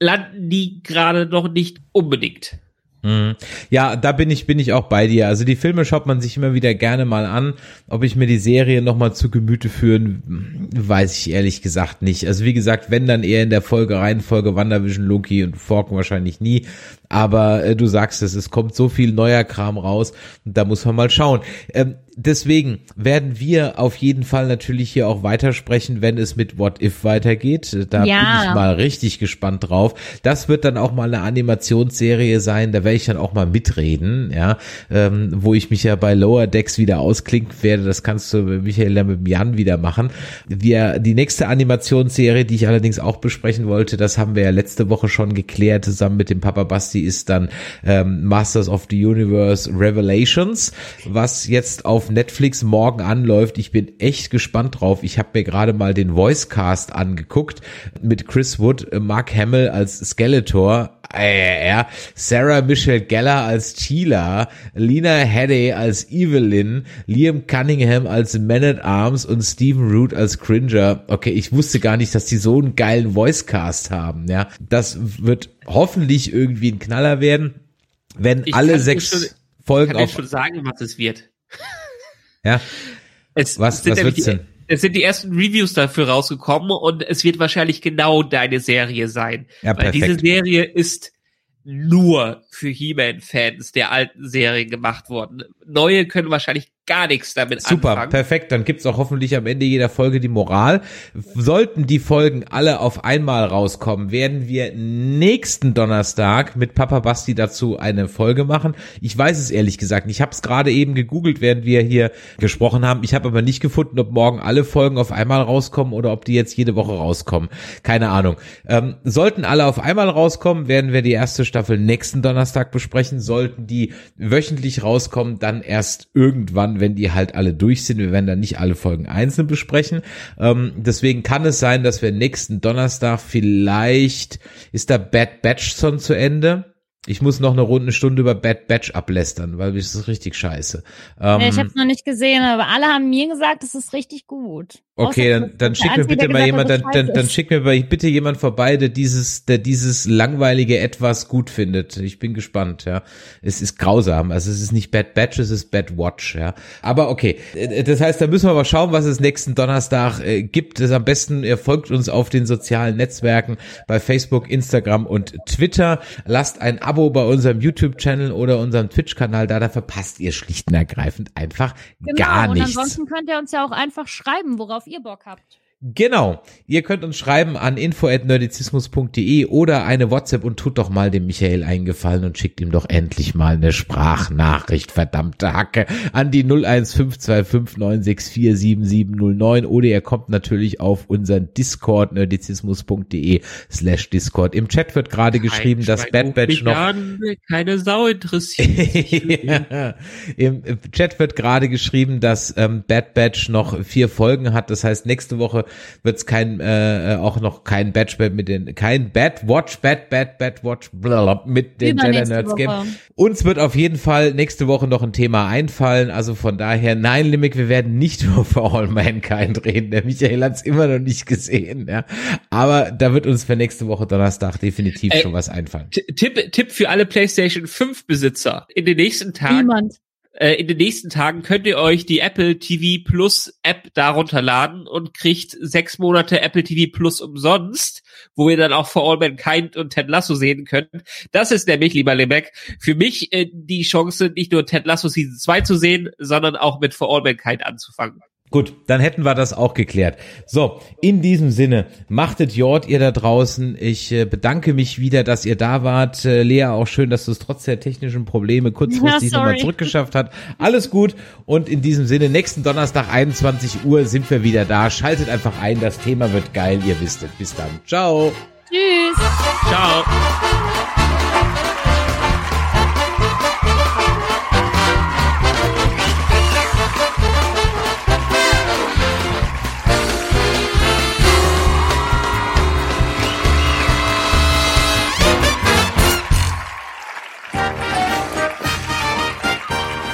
landen die gerade noch nicht unbedingt. Mhm. Ja, da bin ich, bin ich auch bei dir. Also die Filme schaut man sich immer wieder gerne mal an. Ob ich mir die Serie nochmal zu Gemüte führen, weiß ich ehrlich gesagt nicht. Also wie gesagt, wenn dann eher in der Folge Reihenfolge WandaVision, Loki und Falcon wahrscheinlich nie. Aber äh, du sagst es, es kommt so viel neuer Kram raus. Da muss man mal schauen. Ähm, deswegen werden wir auf jeden Fall natürlich hier auch weitersprechen, wenn es mit What If weitergeht. Da ja. bin ich mal richtig gespannt drauf. Das wird dann auch mal eine Animationsserie sein. Da werde ich dann auch mal mitreden, ja, ähm, wo ich mich ja bei Lower Decks wieder ausklinken werde. Das kannst du Michael ja mit Jan wieder machen. Wir, die nächste Animationsserie, die ich allerdings auch besprechen wollte, das haben wir ja letzte Woche schon geklärt, zusammen mit dem Papa Basti ist dann ähm, Masters of the Universe Revelations, was jetzt auf Netflix morgen anläuft. Ich bin echt gespannt drauf. Ich habe mir gerade mal den Voicecast angeguckt mit Chris Wood, äh, Mark Hamill als Skeletor, äh, Sarah Michelle Geller als Sheila, Lina Headey als Evelyn, Liam Cunningham als Man at Arms und Stephen Root als Cringer. Okay, ich wusste gar nicht, dass die so einen geilen Voicecast haben. Ja, das wird hoffentlich irgendwie ein Knaller werden, wenn ich alle sechs schon, Folgen kann auf. Ich schon sagen, was es wird. Ja. Es was was wird's denn? Es sind die ersten Reviews dafür rausgekommen und es wird wahrscheinlich genau deine Serie sein. Ja, perfekt. Weil diese Serie ist nur für He-Man-Fans der alten Serie gemacht worden. Neue können wahrscheinlich gar nichts damit Super, anfangen. perfekt. Dann gibt's auch hoffentlich am Ende jeder Folge die Moral. Sollten die Folgen alle auf einmal rauskommen, werden wir nächsten Donnerstag mit Papa Basti dazu eine Folge machen. Ich weiß es ehrlich gesagt. Ich habe es gerade eben gegoogelt, während wir hier gesprochen haben. Ich habe aber nicht gefunden, ob morgen alle Folgen auf einmal rauskommen oder ob die jetzt jede Woche rauskommen. Keine Ahnung. Ähm, sollten alle auf einmal rauskommen, werden wir die erste Staffel nächsten Donnerstag besprechen. Sollten die wöchentlich rauskommen, dann erst irgendwann dann, wenn die halt alle durch sind. Wir werden dann nicht alle Folgen einzeln besprechen. Ähm, deswegen kann es sein, dass wir nächsten Donnerstag vielleicht, ist da Bad Batch schon zu Ende? Ich muss noch eine Runde Stunde über Bad Batch ablästern, weil das ist richtig scheiße. Ähm, ja, ich habe es noch nicht gesehen, aber alle haben mir gesagt, es ist richtig gut. Okay, dann, dann schick mir bitte mal jemand, dann, dann, dann schick mir bitte jemand vorbei, der dieses, der dieses langweilige etwas gut findet. Ich bin gespannt, ja. Es ist grausam. Also es ist nicht Bad Batch, es ist Bad Watch, ja. Aber okay. Äh, das heißt, da müssen wir mal schauen, was es nächsten Donnerstag äh, gibt. Das am besten, ihr folgt uns auf den sozialen Netzwerken bei Facebook, Instagram und Twitter. Lasst ein Abo bei unserem YouTube-Channel oder unserem Twitch-Kanal da, da verpasst ihr schlicht und ergreifend einfach genau, gar nichts. Und ansonsten könnt ihr uns ja auch einfach schreiben, worauf ihr Bock habt. Genau. Ihr könnt uns schreiben an info@nerdizismus.de oder eine WhatsApp und tut doch mal dem Michael eingefallen und schickt ihm doch endlich mal eine Sprachnachricht, verdammte Hacke, an die 015259647709 oder ihr kommt natürlich auf unseren Discord nerdizismus.de slash Discord. Im Chat wird gerade geschrieben, dass Bad Batch noch an, keine Sau interessiert. *laughs* ja. Im Chat wird gerade geschrieben, dass ähm, Bad Batch noch vier Folgen hat. Das heißt, nächste Woche wird es kein äh, auch noch kein Batch mit den kein Bad Watch Bad Bad Bad Watch blablabla, mit den Jedi Nerds geben. Uns wird auf jeden Fall nächste Woche noch ein Thema einfallen. Also von daher, nein, Limit, wir werden nicht *laughs* nur For All Mankind reden. Der Michael hat's immer noch nicht gesehen, ja. Aber da wird uns für nächste Woche Donnerstag definitiv Ey, schon was einfallen. Tipp, Tipp für alle PlayStation 5 Besitzer. In den nächsten Tagen. Niemand Äh, in den nächsten Tagen könnt ihr euch die Apple TV Plus App darunter laden und kriegt sechs Monate Apple TV Plus umsonst, wo ihr dann auch For All Mankind und Ted Lasso sehen könnt. Das ist nämlich, lieber Lebeck, für mich äh, die Chance, nicht nur Ted Lasso Season 2 zu sehen, sondern auch mit For All Mankind anzufangen. Gut, dann hätten wir das auch geklärt. So, in diesem Sinne, machtet Jord ihr da draußen. Ich äh, bedanke mich wieder, dass ihr da wart. Äh, Lea, auch schön, dass du es trotz der technischen Probleme kurzfristig Ja, nochmal zurückgeschafft hat. Alles gut. Und in diesem Sinne, nächsten Donnerstag 21 Uhr sind wir wieder da. Schaltet einfach ein, das Thema wird geil, ihr wisst es. Bis dann. Ciao. Tschüss. Ciao.